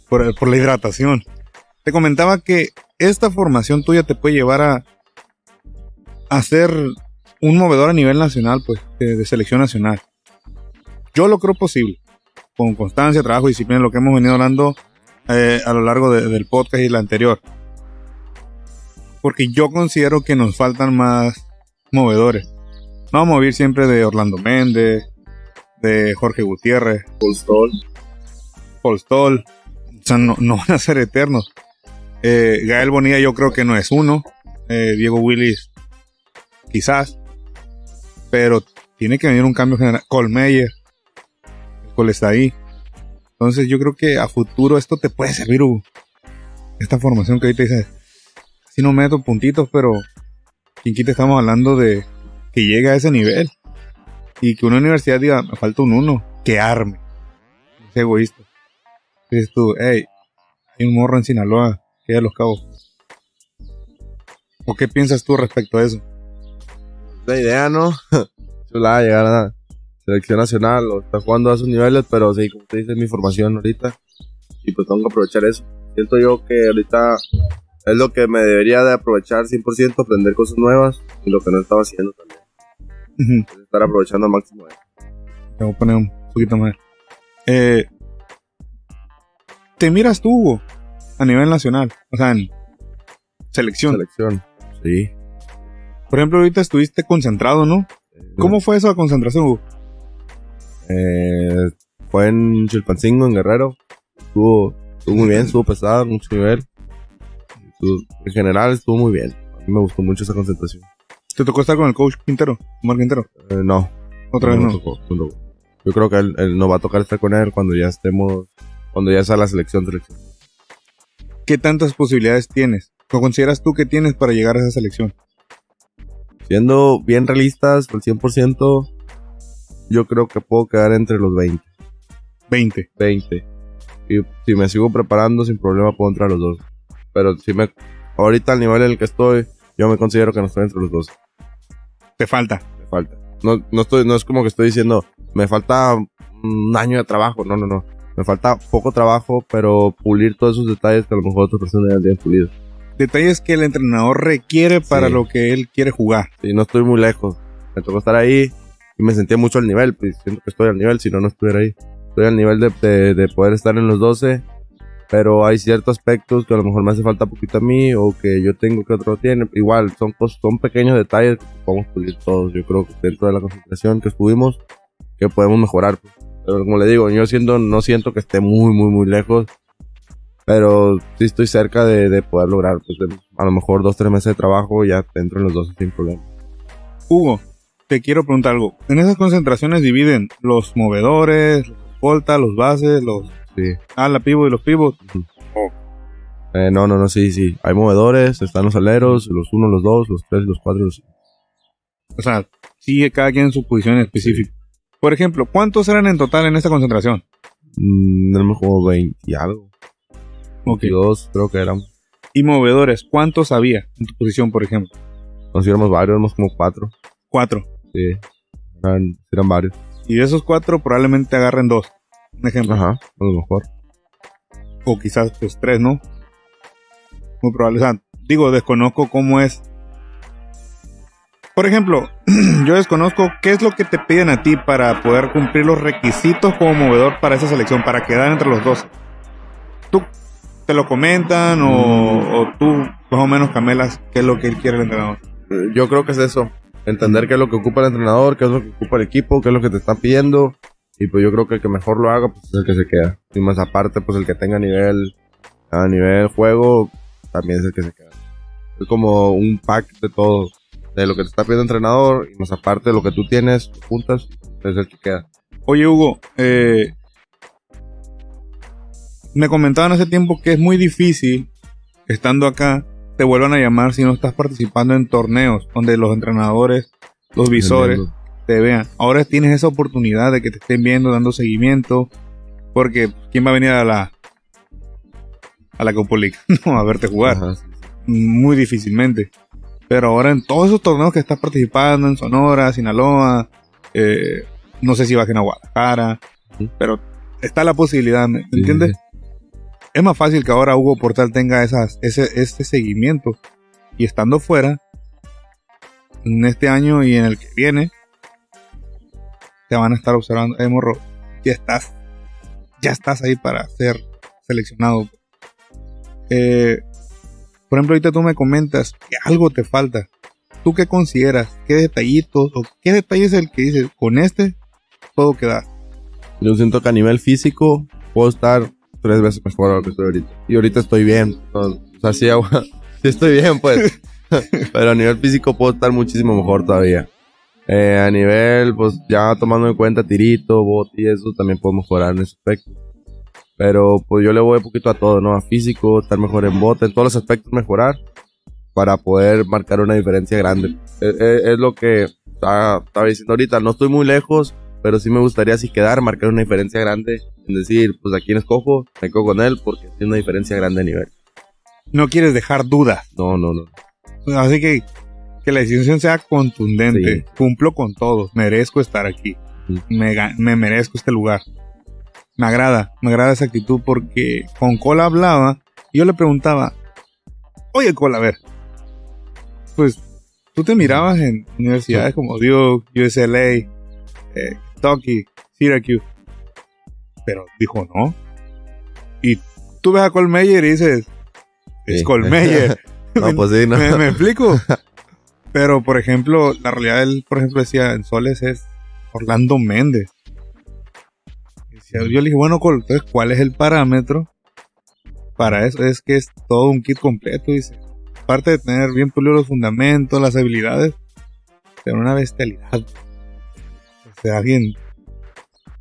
por, por la hidratación. Te comentaba que esta formación tuya te puede llevar a, a ser un movedor a nivel nacional, pues, de, de selección nacional. Yo lo creo posible, con constancia, trabajo, disciplina, lo que hemos venido hablando eh, a lo largo de- del podcast y la anterior porque yo considero que nos faltan más movedores. No vamos a oír siempre de Orlando Méndez, de Jorge Gutiérrez, Paul Stoll. O sea, no, no van a ser eternos. Eh, Gael Bonilla yo creo que no es uno. Eh, Diego Willis quizás. Pero tiene que venir un cambio general. Colmeyer. Está ahí. Entonces yo creo que a futuro esto te puede servir, Hugo. Esta formación que ahorita dices, si no meto puntitos, pero quien quita estamos hablando de que llegue a ese nivel. Y que una universidad diga, me falta un uno, que arme. Es egoísta. Dices tú, hey, hay un morro en Sinaloa, que de los cabos. ¿O qué piensas tú respecto a eso? La idea, ¿no? [laughs] Chulada llegar a la selección nacional o estar jugando a esos niveles, pero sí, como te dice, mi formación ahorita. Y pues tengo que aprovechar eso. Siento yo que ahorita es lo que me debería de aprovechar 100%, aprender cosas nuevas y lo que no estaba haciendo también. Estar aprovechando al máximo eso. Te voy a poner un poquito más. Eh, ¿Te miras tú, Hugo, a nivel nacional? O sea, en selección. Selección. Sí. Por ejemplo, ahorita estuviste concentrado, ¿no? ¿Cómo fue esa concentración, Hugo? Eh, fue en Chilpancingo, en Guerrero. Estuvo, estuvo muy bien, estuvo pesado, mucho nivel. Estuvo- en general estuvo muy bien. A mí me gustó mucho esa concentración. ¿Te tocó estar con el coach Quintero, Omar Quintero? Eh, no, Otra vez no. tocó, no tocó. Yo creo que él, él nos va a tocar estar con él cuando ya estemos, cuando ya sea la selección, selección. ¿Qué tantas posibilidades tienes? ¿Qué consideras tú que tienes para llegar a esa selección? Siendo bien realistas, al 100%, yo creo que puedo quedar entre los 20. 20. 20. Y si me sigo preparando, sin problema puedo entrar a los dos. Pero si me, ahorita al nivel en el que estoy, yo me considero que no estoy entre los dos. Te falta. Me falta. No, no estoy, no es como que estoy diciendo, me falta un año de trabajo. No, no, no. Me falta poco trabajo, pero pulir todos esos detalles que a lo mejor otras personas ya tienen pulido. Detalles que el entrenador requiere para Sí. lo que él quiere jugar. Y no estoy muy lejos. Me tocó estar ahí y me sentía mucho al nivel. Pues siento que estoy al nivel, si no, no estuviera ahí. Estoy al nivel de, de, de poder estar en los 12, pero hay ciertos aspectos que a lo mejor me hace falta poquito a mí o que yo tengo que otro tiene. Igual, son, son pequeños detalles que podemos pulir todos. Yo creo que dentro de la concentración que estuvimos, que podemos mejorar. pues. Pero como le digo, yo siento, no siento que esté muy, muy, muy lejos. Pero sí estoy cerca de, de poder lograr, pues, de- a lo mejor dos, tres meses de trabajo ya dentro en los 12 sin problema. Hugo, te quiero preguntar algo. En esas concentraciones dividen los movedores, los escolta, los bases, los... Sí. Ah, la pivot y los pivots. Eh, no, no, no, sí, sí. Hay movedores, están los aleros, los 1, los 2, los 3, los 4, los 5. O sea, sigue cada quien en su posición específica. Por ejemplo, ¿cuántos eran en total en esta concentración? Mm, éramos como 20 y algo. Ok. 22 creo que éramos. Y movedores, ¿cuántos había en tu posición, por ejemplo? Nos éramos varios, éramos como 4. Cuatro. Sí. Eran, eran varios. Y de esos cuatro probablemente agarren dos. Un ejemplo. Ajá, a lo mejor. O quizás pues tres, ¿no? Muy probable. O sea, digo, desconozco cómo es. Por ejemplo, [clears throat] yo desconozco qué es lo que te piden a ti para poder cumplir los requisitos como movedor para esa selección, para quedar entre los dos. ¿Tú te lo comentan o, o tú más o menos camelas qué es lo que él quiere el entrenador? Yo creo que es eso. Entender qué es lo que ocupa el entrenador, qué es lo que ocupa el equipo, qué es lo que te están pidiendo. Y pues yo creo que el que mejor lo haga, pues es el que se queda. Y más aparte, pues el que tenga nivel, a nivel juego, también es el que se queda. Es como un pack de todo. De lo que te está pidiendo el entrenador, y más aparte de lo que tú tienes, juntas, es el que queda. Oye, Hugo, eh, me comentaban hace tiempo que es muy difícil, estando acá, te vuelvan a llamar si no estás participando en torneos donde los entrenadores, los visores te vean. Ahora tienes esa oportunidad de que te estén viendo, dando seguimiento, porque ¿quién va a venir a la a la Copa League? [laughs] no, a verte jugar? Ajá, sí, sí. muy difícilmente. Pero ahora en todos esos torneos que estás participando, en Sonora, Sinaloa, eh, no sé si bajen a Guadalajara, Ujú. pero está la posibilidad, ¿me Sí, entiendes? sí, Es más fácil que ahora Hugo Portal tenga ese, ese seguimiento y estando fuera, en este año y en el que viene, te van a estar observando, eh, morro, ya estás, ya estás ahí para ser seleccionado. Eh, por ejemplo, ahorita tú me comentas que algo te falta. ¿Tú qué consideras? ¿Qué detallitos o qué detalle es el que dices, con este puedo quedar? Yo siento que a nivel físico puedo estar tres veces mejor a lo que estoy ahorita. Y ahorita estoy bien. O sea, sí, hago- [laughs] sí estoy bien, pues. [laughs] Pero a nivel físico puedo estar muchísimo mejor todavía. Eh, a nivel, pues ya tomando en cuenta tirito, bot y eso, también puedo mejorar en ese aspecto. Pero pues yo le voy un poquito a todo, ¿no? A físico, estar mejor en bote, en todos los aspectos mejorar. para poder marcar una diferencia grande. Es, es- es lo que estaba diciendo ahorita, no estoy muy lejos, pero sí me gustaría si quedar, marcar una diferencia grande, en decir, pues a quién escojo, me quedo con él porque tiene una diferencia grande de nivel. No quieres dejar dudas. No, no, no. Así que que la decisión sea contundente. Sí. Cumplo con todo. Merezco estar aquí. Sí. Me, me merezco este lugar. Me agrada, me agrada esa actitud porque con Cola hablaba y yo le preguntaba, oye Cola, a ver, pues tú te mirabas en universidades como Duke, USLA, eh, Kentucky, Syracuse, pero dijo no. Y tú ves a Colmeyer y dices, es Sí. Colmeyer. [laughs] No, pues sí, [laughs] no. ¿Me, me explico? [laughs] Pero, por ejemplo, la realidad, él, por ejemplo, decía en Soles es Orlando Méndez. Decía- yo le dije, bueno, Col, entonces, ¿cuál es el parámetro para eso? Es que es todo un kit completo, dice. Aparte de tener bien pulidos los fundamentos, las habilidades, tener una bestialidad. Sea, alguien,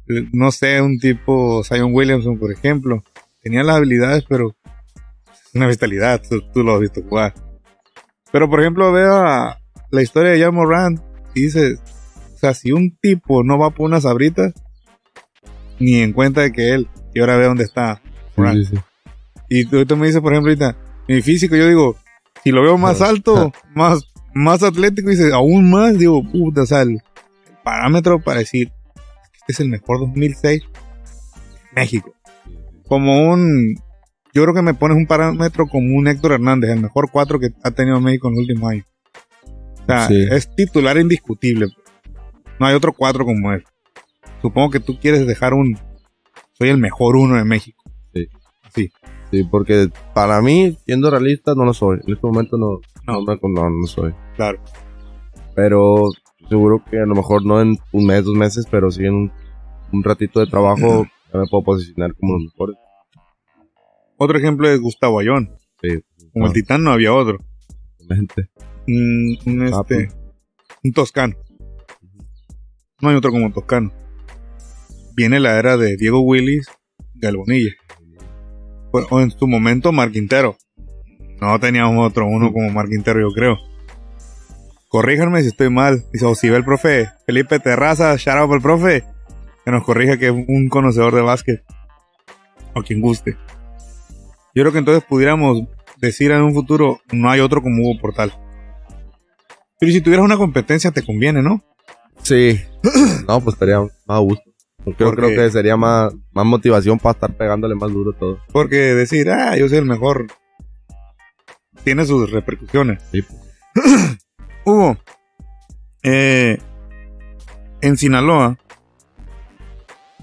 eh, no sé, un tipo Zion Williamson, por ejemplo, tenía las habilidades, pero una bestialidad, tú, tú lo has visto jugar. Pero por ejemplo, veo a la historia de Jan Morant y dices, o sea, si un tipo no va por unas abritas, ni en cuenta de que él, y ahora ve dónde está Morant. Sí, sí, sí. Y tú, tú me dices, por ejemplo, ahorita, mi físico, yo digo, si lo veo más alto, [laughs] más, más atlético, dices, aún más, digo, puta, o sea, el parámetro para decir, este es el mejor 2006 México. Como un, yo creo que me pones un parámetro como un Héctor Hernández, el mejor cuatro que ha tenido México en los últimos años. O sea, Sí. es titular indiscutible. No hay otro cuatro como él. Supongo que tú quieres dejar un, soy el mejor uno de México. Sí. Sí. Sí, porque para mí, siendo realista, no lo soy. En este momento no, No. no, no, no soy. Claro. Pero seguro que a lo mejor no en un mes, dos meses, pero sí en un, un ratito de trabajo [clears throat] ya me puedo posicionar como los mejores. Otro ejemplo es Gustavo Ayón. Sí, Como el titán no había otro. exactamente. Un, Ah, este, pues. un toscano. No hay otro como toscano. Viene la era de Diego Willis, Galbonilla. O en su momento, Mar Quintero. No teníamos otro uno como Mar Quintero, yo creo. Corríjanme si estoy mal. Dice, o si ve el profe Felipe Terraza, shout out al profe. Que nos corrija que es un conocedor de básquet. O quien guste. Yo creo que entonces pudiéramos decir en un futuro, no hay otro como Hugo Portal. Pero si tuvieras una competencia te conviene, ¿no? Sí. [clears throat] No, pues estaría más a gusto. Yo Porque- creo que sería más, más motivación para estar pegándole más duro todo. Porque decir, ah, yo soy el mejor, tiene sus repercusiones. Sí. [clears throat] Hugo, eh, en Sinaloa,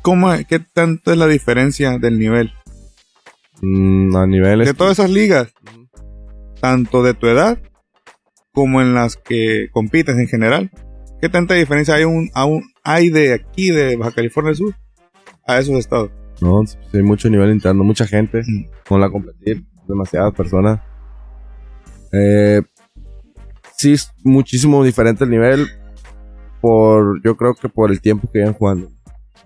¿cómo, ¿qué tanto es la diferencia del nivel? Mm, a niveles. De todas esas ligas, tanto de tu edad como en las que compites en general. ¿Qué tanta diferencia hay, un, aún hay de aquí, de Baja California Sur, a esos estados? No, hay mucho nivel interno, mucha gente Mm. con la competir, demasiadas personas. Eh, sí, es muchísimo diferente el nivel por, yo creo que por el tiempo que llevan jugando.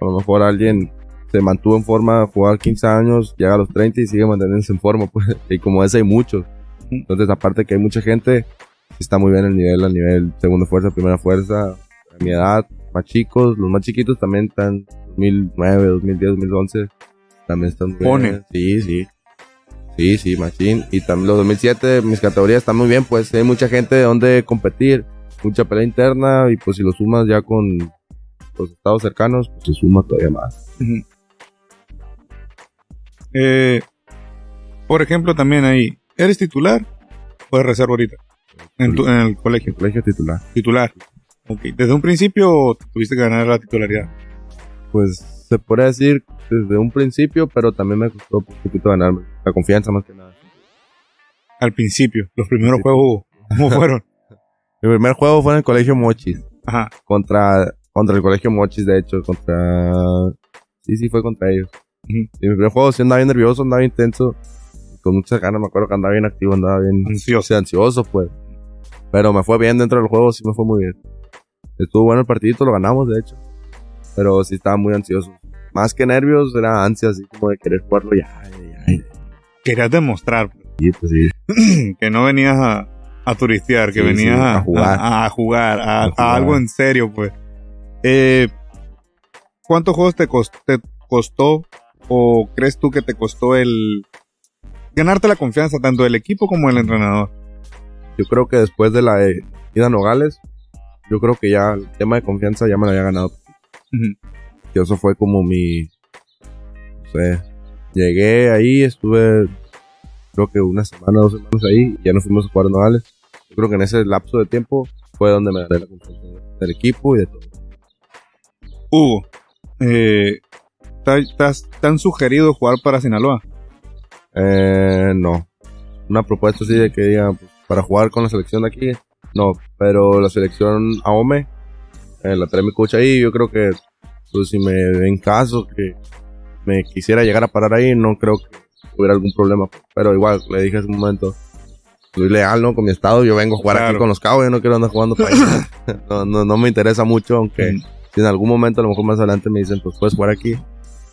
A lo mejor alguien se mantuvo en forma, jugar 15 años, llega a los 30 y sigue manteniéndose en forma, pues, [laughs] y como ese hay muchos. Entonces, aparte que hay mucha gente, está muy bien el nivel, a nivel segunda fuerza, primera fuerza, a mi edad, más chicos, los más chiquitos también están 2009, 2010, 2011, también están Pone. bien. Sí, sí. Sí, sí, machín. Y también los 2007, mis categorías están muy bien, pues hay mucha gente de donde competir, mucha pelea interna y pues si lo sumas ya con los estados cercanos, pues se suma todavía más. Eh, por ejemplo, también ahí, ¿eres titular o eres reserva ahorita? En, tu- en el colegio, El colegio titular. titular. Ok, desde un principio tuviste que ganar la titularidad. Pues se podría decir desde un principio, pero también me costó un poquito ganarme. La confianza más que nada. Al principio, los primeros Sí. juegos, ¿cómo [laughs] fueron? Mi primer juego fue en el colegio Mochis. Ajá. Contra, contra el colegio Mochis, de hecho. Contra... Sí, sí, fue contra ellos. Y mi primer juego sí andaba bien nervioso, andaba intenso. Con muchas ganas, me acuerdo que andaba bien activo, andaba bien Ansioso. o sea, ansioso, pues. Pero me fue bien dentro del juego, sí me fue muy bien. Estuvo bueno el partidito, lo ganamos, de hecho. Pero sí estaba muy ansioso. Más que nervios, era ansia, así como de querer jugarlo ya, ya, ya. Querías demostrar Sí, pues sí. [clears throat] que no venías a, a turistear, que Sí, venías a, jugar. a- a jugar, a, jugar. algo en serio, pues. Eh, ¿Cuántos juegos te, cos- te costó o crees tú que te costó el ganarte la confianza tanto del equipo como del entrenador? Yo creo que después de la eh, ida a Nogales, yo creo que ya el tema de confianza ya me lo había ganado. Ujú. Y eso fue como mi. No sé. Llegué ahí, estuve. Creo que una semana, dos semanas ahí. Y ya nos fuimos a jugar a Nogales. Yo creo que en ese lapso de tiempo fue donde me gané la confianza del equipo y de todo. Hugo, eh, ¿te, te has- te han sugerido jugar para Sinaloa? Eh, no. Una propuesta así de que diga pues, para jugar con la selección de aquí. No, pero la selección AOME, eh, la trae mi coach ahí. Yo creo que, pues, si me en caso que me quisiera llegar a parar ahí, no creo que hubiera algún problema. Pero igual, le dije hace un momento, soy leal, ¿no? Con mi estado. Yo vengo a jugar Claro. aquí con los cabos. Yo no quiero andar jugando [laughs] para allá. no, no, no me interesa mucho, aunque Mm. si en algún momento, a lo mejor más adelante me dicen, pues puedes jugar aquí.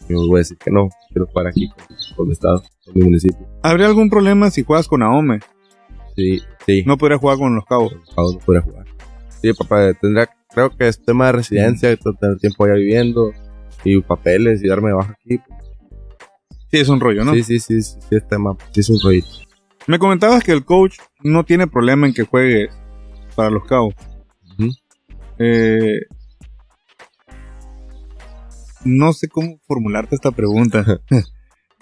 Yo voy a decir que no, quiero jugar aquí con, con mi estado, con mi municipio. ¿Habría algún problema si juegas con Aome? Sí, sí. No podrías jugar con los cabos. Cabos no podría jugar. Sí, papá, tendría, creo que es tema de residencia, Mm. tener tiempo allá viviendo, y papeles, y darme baja aquí. Sí, es un rollo, ¿no? Sí, sí, sí, sí, sí, es tema, sí es un rollito. Me comentabas que el coach no tiene problema en que juegues para los cabos. Eh, no sé cómo formularte esta pregunta. [laughs]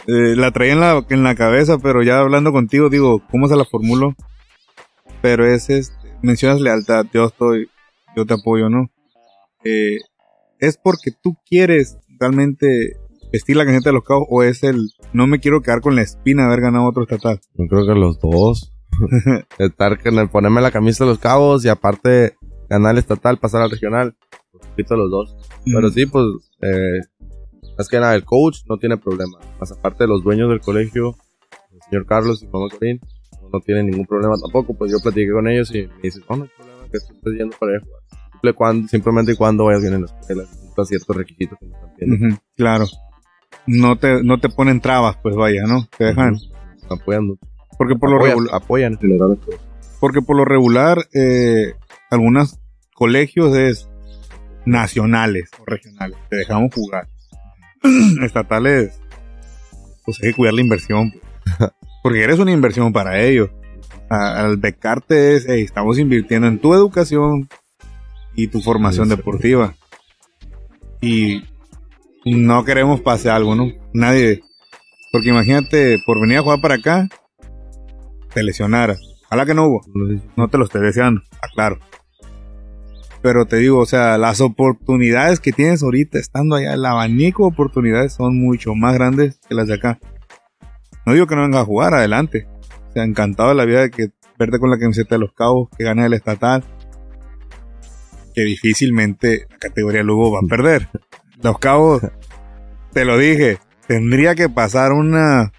Eh, la traía en la, en la cabeza, pero ya hablando contigo, digo, ¿cómo se la formulo? Pero es este, mencionas lealtad, yo estoy, yo te apoyo, ¿no? Eh, ¿Es porque tú quieres realmente vestir la camiseta de los cabos o es el no me quiero quedar con la espina de haber ganado otro estatal? Yo creo que los dos. [laughs] Estar con el ponerme la camisa de los cabos y aparte ganar el estatal, pasar al regional. Un los dos. Pero sí, pues, eh, más que nada, el coach no tiene problema. Más aparte de los dueños del colegio, el señor Carlos y mamá Corín, no, tienen ningún problema tampoco. Pues yo platiqué con ellos y me dicen, no, no hay problema que tú estés yendo para allá cuando- simplemente y cuando vayas bien en la escuela, cumplas ciertos requisitos que me están pidiendo. Ujú, claro. No te, no te ponen trabas, pues vaya, ¿no? Te dejan. Ujú. Apoyan mucho. Porque por lo, apoyan, regul- apoyan en general. porque por lo regular, eh, algunos colegios es nacionales o regionales. Te dejamos jugar. [clears throat] Estatales, pues hay que cuidar la inversión. pues. [laughs] Porque eres una inversión para ellos. A- al becarte es, "Hey, estamos invirtiendo en tu educación y tu formación deportiva. Y no queremos pase algo, ¿no? Nadie. Porque imagínate, por venir a jugar para acá, te lesionaras. Ojalá que no hubo. No te lo estoy deseando, claro. Pero te digo, o sea, las oportunidades que tienes ahorita estando allá, el abanico de oportunidades son mucho más grandes que las de acá. No digo que no vengas a jugar, adelante. O sea, encantado de la vida de que verte con la camiseta de los cabos, que ganes el estatal. Que difícilmente la categoría Lugo va a perder. Los cabos, te lo dije, tendría que pasar una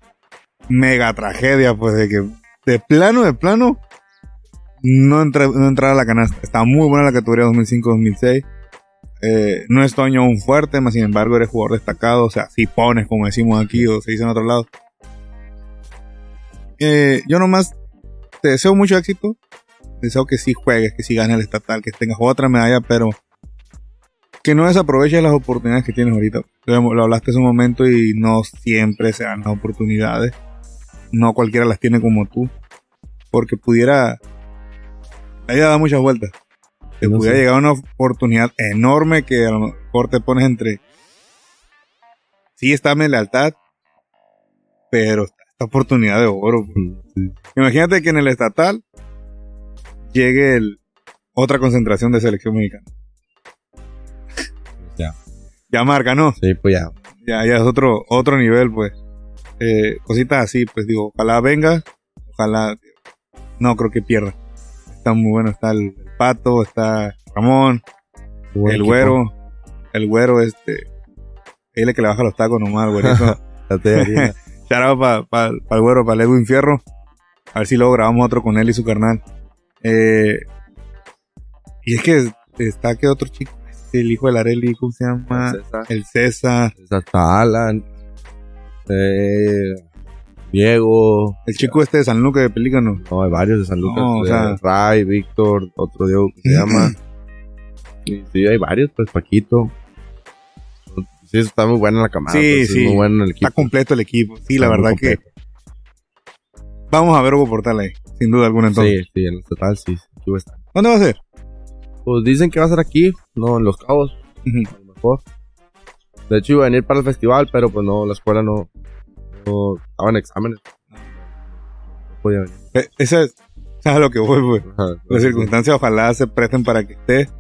mega tragedia, pues de que de plano, de plano, no, entra- no entrar la canasta. Está muy buena la categoría 2005-2006. Eh, no es Toño un fuerte, más sin embargo eres jugador destacado. O sea, si pones, como decimos aquí o se dice en otro lado. Eh, yo nomás te deseo mucho éxito. Deseo que sí juegues, que sí ganes el estatal, que tengas otra medalla, pero que no desaproveches las oportunidades que tienes ahorita. Lo hablaste hace un momento y no siempre se dan las oportunidades. No cualquiera las tiene como tú. Porque pudiera. La vida da muchas vueltas. Te No pudiera sé. llegar una oportunidad enorme que a lo mejor te pones entre. Sí, está mi lealtad. Pero esta oportunidad de oro. pues. Sí. Imagínate que en el estatal llegue el- otra concentración de selección mexicana. Ya. Ya marca, ¿no? Sí, pues ya. Ya, ya es otro, otro nivel, pues. Eh, cositas así, pues digo, ojalá venga, ojalá. No creo que pierda. Está muy bueno, está el, el pato, está Ramón, Buen el equipo. güero, el güero, este. Él es que le baja los tacos nomás, teoría. [laughs] [laughs] Shout para pa, pa el güero, para el Edwin Fierro. A ver si luego grabamos otro con él y su carnal. Eh, y es que está que otro chico, el hijo del Areli, ¿cómo se llama? César. El César. Hasta Alan. Eh, Diego. El chico este de San Lucas de Pelícano. No, hay varios de San Lucas. No, o de sea- Ray, Víctor, otro Diego que se llama. [clears throat] Y sí, hay varios, pues Paquito. Sí, está muy bueno en la camada. Sí, pues, es sí. Muy bueno en el Está equipo. completo el equipo. Sí, la Está verdad que vamos a ver Hugo Portal ahí, sin duda alguna entonces. Sí, sí, en el total sí. Aquí va a estar. ¿Dónde va a ser? Pues dicen que va a ser aquí, no en Los Cabos, Ujú. a lo mejor. De hecho iba a venir para el festival, pero pues no, la escuela no, no estaba en exámenes. No podía venir. Eh, Esa es, esa es [laughs] a lo que voy. Ajá, Las circunstancias ojalá se presten para que estés.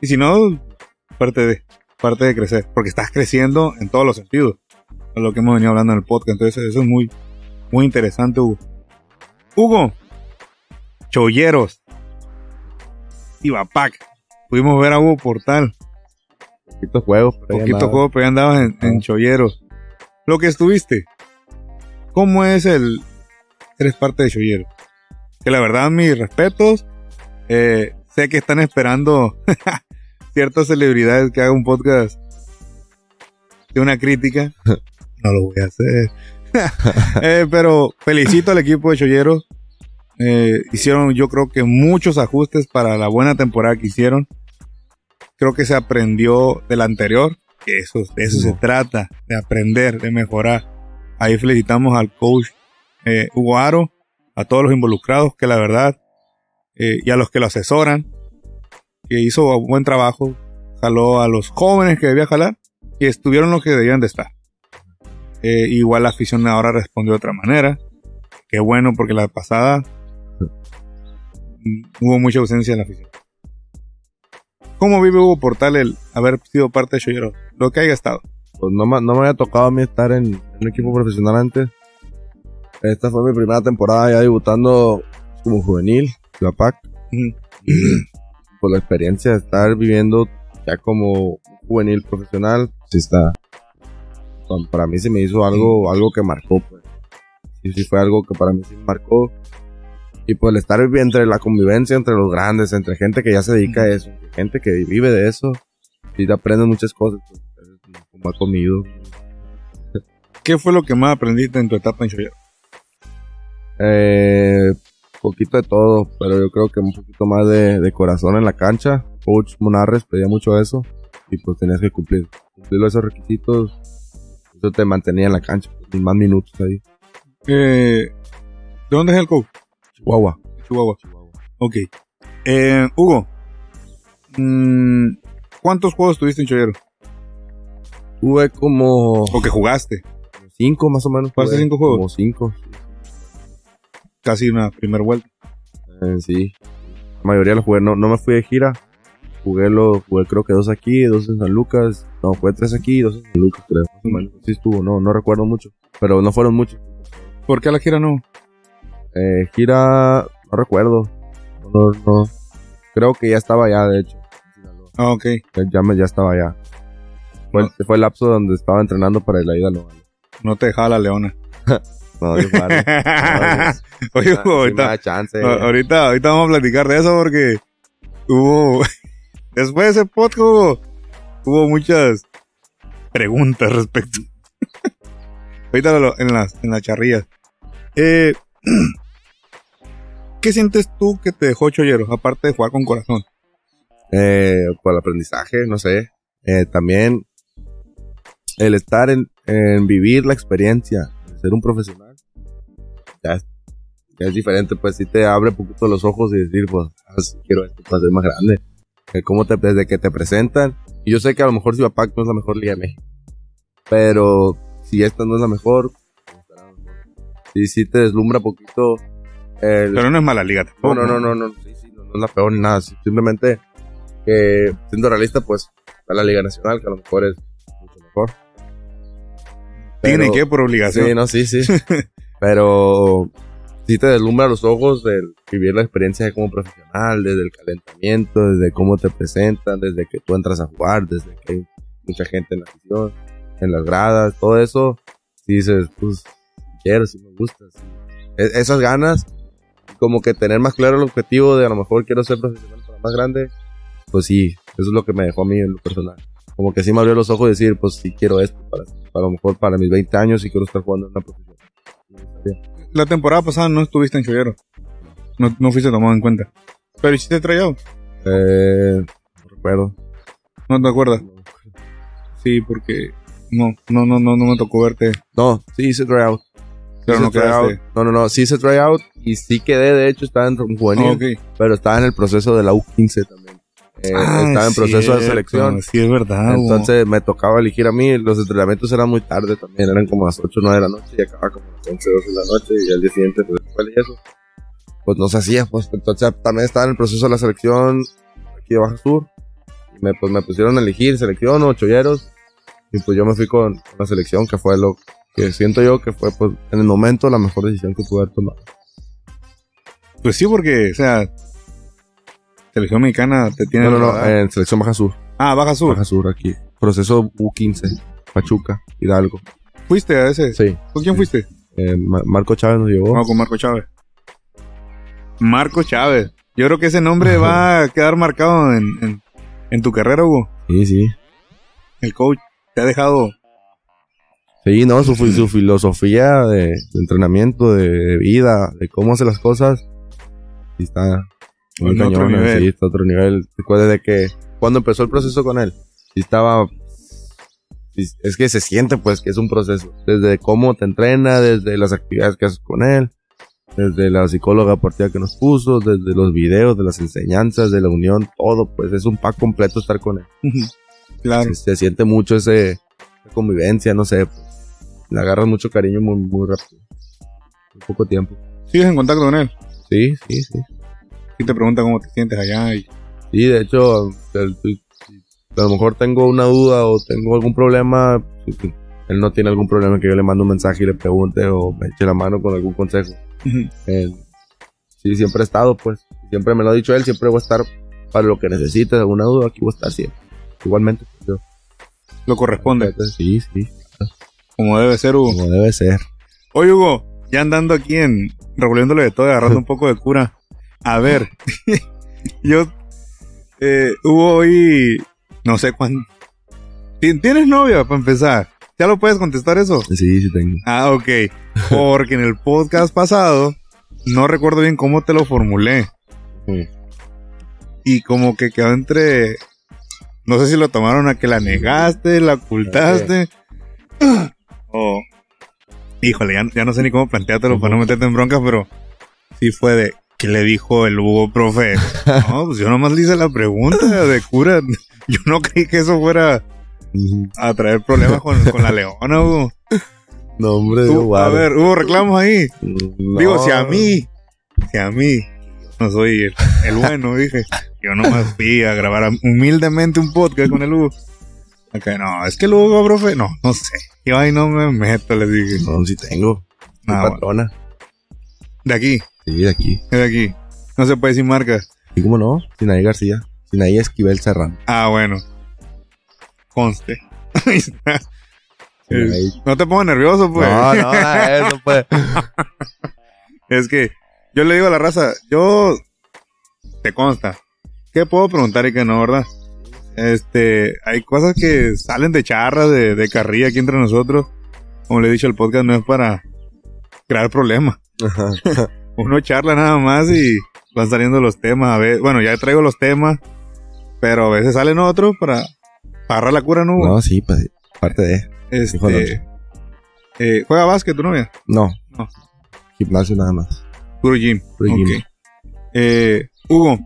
Y si no, parte de, parte de crecer. Porque estás creciendo en todos los sentidos. A lo que hemos venido hablando en el podcast. Entonces eso es muy, muy interesante, Hugo. Hugo. Cholleros. Ibapac. Pudimos ver a Hugo Portal. Poquitos juegos, pero ya Poquito nada. juego, pero ya andabas en, en. Cholleros. Lo que estuviste. ¿Cómo es el... Eres parte de Cholleros? Que la verdad, mis respetos. Eh, sé que están esperando [laughs] ciertas celebridades que hagan un podcast de una crítica. [laughs] No lo voy a hacer. [laughs] Eh, pero felicito al equipo de Cholleros. Eh, hicieron yo creo que muchos ajustes para la buena temporada que hicieron. Creo que se aprendió del anterior. Que eso, de eso Sí. se trata, de aprender, de mejorar. Ahí felicitamos al coach eh, Hugo Aro, a todos los involucrados que la verdad, y a los que lo asesoran, que hizo buen trabajo, jaló a los jóvenes que debía jalar y estuvieron los que debían de estar. Eh, igual la afición ahora respondió de otra manera. Qué bueno, porque la pasada mm, hubo mucha ausencia en la afición. ¿Cómo vive Hugo Portal el haber sido parte de Chollero? Lo que haya estado. Pues no, me- no me había tocado a mí estar en, en un equipo profesional antes. Esta fue mi primera temporada ya debutando como juvenil, la PAC. Y por la experiencia de estar viviendo ya como juvenil profesional, sí está. Pa- Para mí se me hizo algo, algo que marcó, pues. Sí, sí fue algo que para mí sí marcó. Y pues el estar entre la convivencia entre los grandes, entre gente que ya se dedica a eso, gente que vive de eso, y te aprendes muchas cosas, pues, como ha comido. ¿Qué fue lo que más aprendiste en tu etapa en Chollero? Eh, poquito de todo, pero yo creo que un poquito más de, de corazón en la cancha. Coach Monarres pedía mucho eso y pues tenías que cumplir. Cumplir esos requisitos, eso te mantenía en la cancha, pues, más minutos ahí. Eh, ¿De dónde es el coach? Chihuahua. Chihuahua. Ok. Eh, Hugo, mm, ¿cuántos juegos tuviste en Chollero? Tuve como ¿O que jugaste? cinco más o menos. ¿Jugaste cinco juegos? Como cinco, Casi una primera vuelta. eh, sí. La mayoría los jugué, no, no me fui de gira. Jugué, los, jugué creo que dos aquí, dos en San Lucas. No, jugué tres aquí y dos en San Lucas, creo. Sí estuvo, no, no recuerdo mucho. Pero no fueron muchos. ¿Por qué a la gira no? Eh, gira, no recuerdo. No, no. Creo que ya estaba allá, de hecho. Ah, ok. Ya, ya me, ya estaba allá. Fue, el, fue el lapso donde estaba entrenando para la ida. No te dejaba la leona. [laughs] No, yo paro. [laughs] Oye, ahorita, chance. ahorita, ahorita vamos a platicar de eso porque hubo, después de ese podcast hubo, muchas preguntas respecto. [laughs] ahorita en las, en las charrillas. Eh, [clears throat] ¿Qué sientes tú que te dejó Chollero, aparte de jugar con corazón? Eh, por el aprendizaje, no sé. Eh, también el estar en, en vivir la experiencia, ser un profesional, ya es, ya es diferente, pues sí te abre un poquito los ojos y decir, pues, ah, quiero esto para ser más grande. Cómo te, desde que te presentan, y yo sé que a lo mejor Cibapac no es la mejor liga de México, pero si esta no es la mejor, sí, sí te deslumbra poquito el, Pero no es mala liga tampoco. no, no, no, no, no, sí, sí, no, no es la peor ni nada. Simplemente que, siendo realista, pues, está la Liga Nacional, que a lo mejor es mucho mejor. Tiene Pero- que por obligación. Sí, no, sí, sí. [laughs] Pero sí te deslumbra los ojos del vivir la experiencia como profesional, desde el calentamiento, desde cómo te presentan, desde que tú entras a jugar, desde que hay mucha gente en la afición, en las gradas, todo eso. Sí dices, pues, quiero, sí me gusta. sí. E- esas ganas, como que tener más claro el objetivo de a lo mejor quiero ser profesional para más grande, pues sí, eso es lo que me dejó a mí en lo personal. Como que sí me abrió los ojos y decir, pues sí quiero esto, para, para lo mejor para mis 20 años y quiero estar jugando en una profesión. La temporada pasada no estuviste en Chollero. No, no fuiste tomado en cuenta. Pero hiciste tryout. Eh, no recuerdo. ¿No te acuerdas? Sí, porque no, no, no, no, no me tocó verte. No, sí hice tryout. Pero Hice no tryout. No, no, no, sí hice tryout y sí quedé, de hecho, estaba en juvenil, ok. pero estaba en el proceso de la U15 también. Eh, Ah, estaba en proceso de cierto. selección. Sí, es verdad. Entonces me tocaba elegir a mí. Los entrenamientos eran muy tarde también, eran como las 8 o 9 de la noche y acababa como las 11 12 de la noche y al día siguiente, pues, y eso. Pues no se hacía, pues. Entonces también estaba en el proceso de la selección aquí de Baja Sur. Y me, pues me pusieron a elegir selección o cholleros. Y pues yo me fui con, con la selección, que fue lo que siento yo que fue, pues, en el momento la mejor decisión que pude haber tomado. Pues sí, porque, o sea, selección mexicana te tiene. No, no, no, en selección Baja Sur. Ah, Baja Sur. Baja Sur aquí. Proceso U15, Pachuca, Hidalgo. ¿Fuiste a ese? Sí. ¿Con quién fuiste? Eh, Ma- Marco Chávez nos llevó. No, con Marco Chávez. Marco Chávez. Yo creo que ese nombre va [laughs] a quedar marcado en, en, en tu carrera, Hugo. Sí, sí. El coach te ha dejado. Sí, no, su, su filosofía de, de entrenamiento, de vida, de cómo hace las cosas, sí está muy En otro nivel. sí, está otro nivel. Recuerda de que cuando empezó el proceso con él, estaba, es que se siente pues que es un proceso, desde cómo te entrena, desde las actividades que haces con él, desde la psicóloga deportiva que nos puso, desde los videos, de las enseñanzas, de la unión, todo, pues es un pack completo estar con él. claro. Se, se siente mucho ese esa convivencia, no sé, pues, le agarras mucho cariño muy, muy rápido. En poco tiempo. ¿Sigues en contacto con él? Sí, sí, sí. Te pregunta cómo te sientes allá. Y... Sí, de hecho, el- el- a lo mejor tengo una duda o tengo algún problema. Él no tiene algún problema que yo le mando un mensaje y le pregunte o me eche la mano con algún consejo. Él, sí, siempre he estado, pues. Siempre me lo ha dicho él, siempre voy a estar para lo que necesites, alguna duda, aquí voy a estar siempre. Igualmente, pues, yo. Lo corresponde, Sí, sí, como debe ser, Hugo. como debe ser. Oye, Hugo, ya andando aquí en revolviéndole de todo, agarrando [laughs] un poco de cura. A ver, [laughs] yo, eh, Hugo, hoy, no sé cuándo. ¿Tien- ¿Tienes novia para empezar? ¿Ya lo puedes contestar eso? Sí, sí tengo. Ah, ok. Porque en el podcast pasado, no recuerdo bien cómo te lo formulé. Mm. Y como que quedó entre. No sé si lo tomaron a que la negaste, la ocultaste. [gasps] O. Híjole, ya, ya no sé ni cómo planteártelo para no meterte en broncas, pero sí fue de. ¿Qué le dijo el Hugo, profe? [laughs] No, pues yo nomás le hice la pregunta de cura. Yo no creí que eso fuera a traer problemas con, con la leona, Hugo. No, hombre, Tú, a ver, hubo reclamos ahí. No. Digo, si a mí, si a mí, no soy el, el bueno, dije. Yo nomás fui a grabar humildemente un podcast con el Hugo. Ok, no, es que el Hugo, profe, no, no sé. Yo ahí no me meto, les dije. No, sí tengo. Ah, bueno. patrona. De aquí, Sí, de aquí. de aquí. No se puede decir marcas. ¿Y cómo no? Sinaí García. Sinaí Esquivel Serrano. Ah, bueno. Conste. Ahí [laughs] está. Sinaí. no te pongas nervioso, pues. No, no, eso, [laughs] pues. Es que yo le digo a la raza, yo te consta, ¿qué puedo preguntar y qué no, verdad? Este, hay cosas que salen de charra, de, de carrilla aquí entre nosotros. Como le he dicho, el podcast no es para crear problemas. Uno charla nada más y van saliendo los temas. A ver, bueno, ya traigo los temas, pero a veces salen otros para, agarrar la cura, ¿no? No, sí, pues, parte de. este, eh, ¿Juega básquet tu novia? No. No. Gimnasio nada más. Puro gym. Puro gym. Eh, Hugo,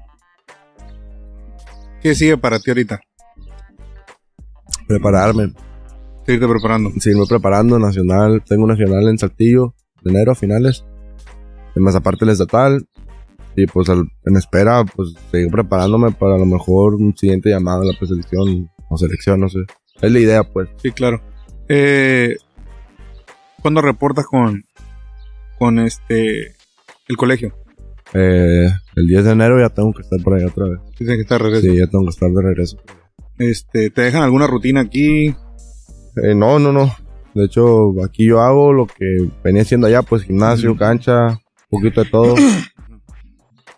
¿qué sigue para ti ahorita? Prepararme. Seguirte preparando. Seguirme preparando. Nacional. Tengo un nacional en Saltillo. De enero a finales. Más aparte el estatal. Y pues al- en espera, pues seguir preparándome para a lo mejor un siguiente llamado a la preselección o selección, no sé. Es la idea, pues. Sí, claro. Eh, ¿Cuándo reportas con, con este, el colegio? Eh, el 10 de enero ya tengo que estar por allá otra vez. Dicen que está de regreso. Sí, ya tengo que estar de regreso. Este, ¿te dejan alguna rutina aquí? Eh, no, no, no. De hecho, aquí yo hago lo que venía haciendo allá, pues gimnasio, cancha, un poquito de todo.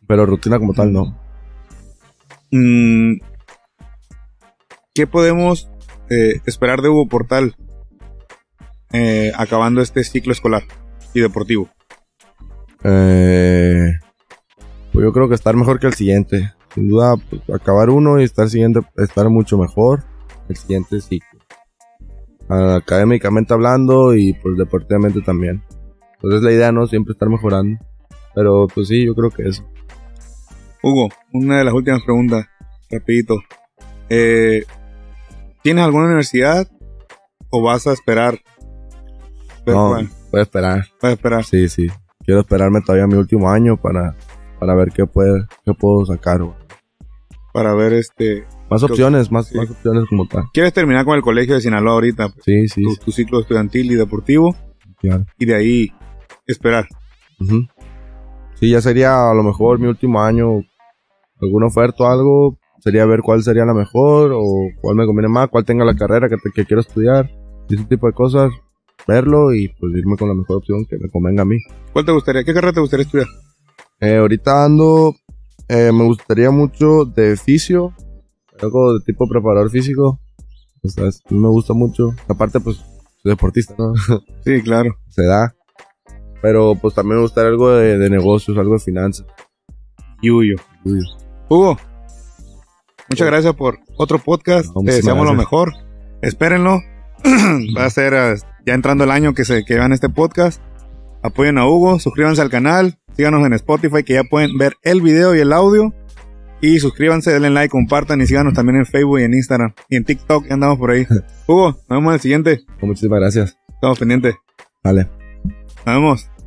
Pero rutina como tal, no. Mm, ¿Qué podemos eh, esperar de Hugo Portal eh, acabando este ciclo escolar? y deportivo. Eh, pues yo creo que estar mejor que el siguiente. Sin duda, pues, acabar uno y estar siguiente, estar mucho mejor. El siguiente sí. Académicamente hablando y pues deportivamente también. Entonces la idea no siempre estar mejorando. Pero pues sí, yo creo que eso. Hugo, una de las últimas preguntas, rapidito. Eh, ¿Tienes alguna universidad o vas a esperar? Ver No, cuál? voy a esperar. A esperar. Sí, sí. Quiero esperarme todavía mi último año para, para ver qué, puede, qué puedo sacar. güey. Para ver este... Más opciones, más, sí. más opciones como tal. ¿Quieres terminar con el colegio de Sinaloa ahorita? pues, Sí, sí, tu, sí, tu ciclo estudiantil y deportivo. claro. Y de ahí esperar. Ujú. Sí, ya sería a lo mejor mi último año. Alguna oferta o algo. Sería ver cuál sería la mejor o cuál me conviene más, cuál tenga la carrera que, te- que quiero estudiar. Ese tipo de cosas. Verlo y pues irme con la mejor opción que me convenga a mí. ¿Cuál te gustaría? ¿Qué carrera te gustaría estudiar? Eh, ahorita ando. eh, me gustaría mucho de fisio. Algo de tipo preparador físico. O sea, es- me gusta mucho. Aparte, pues, soy deportista, ¿no? [laughs] Sí, claro. Se da. Pero pues también me gustaría algo de, de negocios, algo de finanzas. Yuyo. Uy. Hugo, muchas gracias por otro podcast. No, Te deseamos lo mejor. Espérenlo. [clears throat] Va a ser eh, ya entrando el año que se que vean este podcast. Apoyen a Hugo, suscríbanse al canal, síganos en Spotify que ya pueden ver el video y el audio. Y suscríbanse, denle like, compartan y síganos también en Facebook y en Instagram. Y en TikTok, ya andamos por ahí. [laughs] Hugo, nos vemos en el siguiente. Muchísimas gracias. Estamos pendientes. Vale. Nos vemos.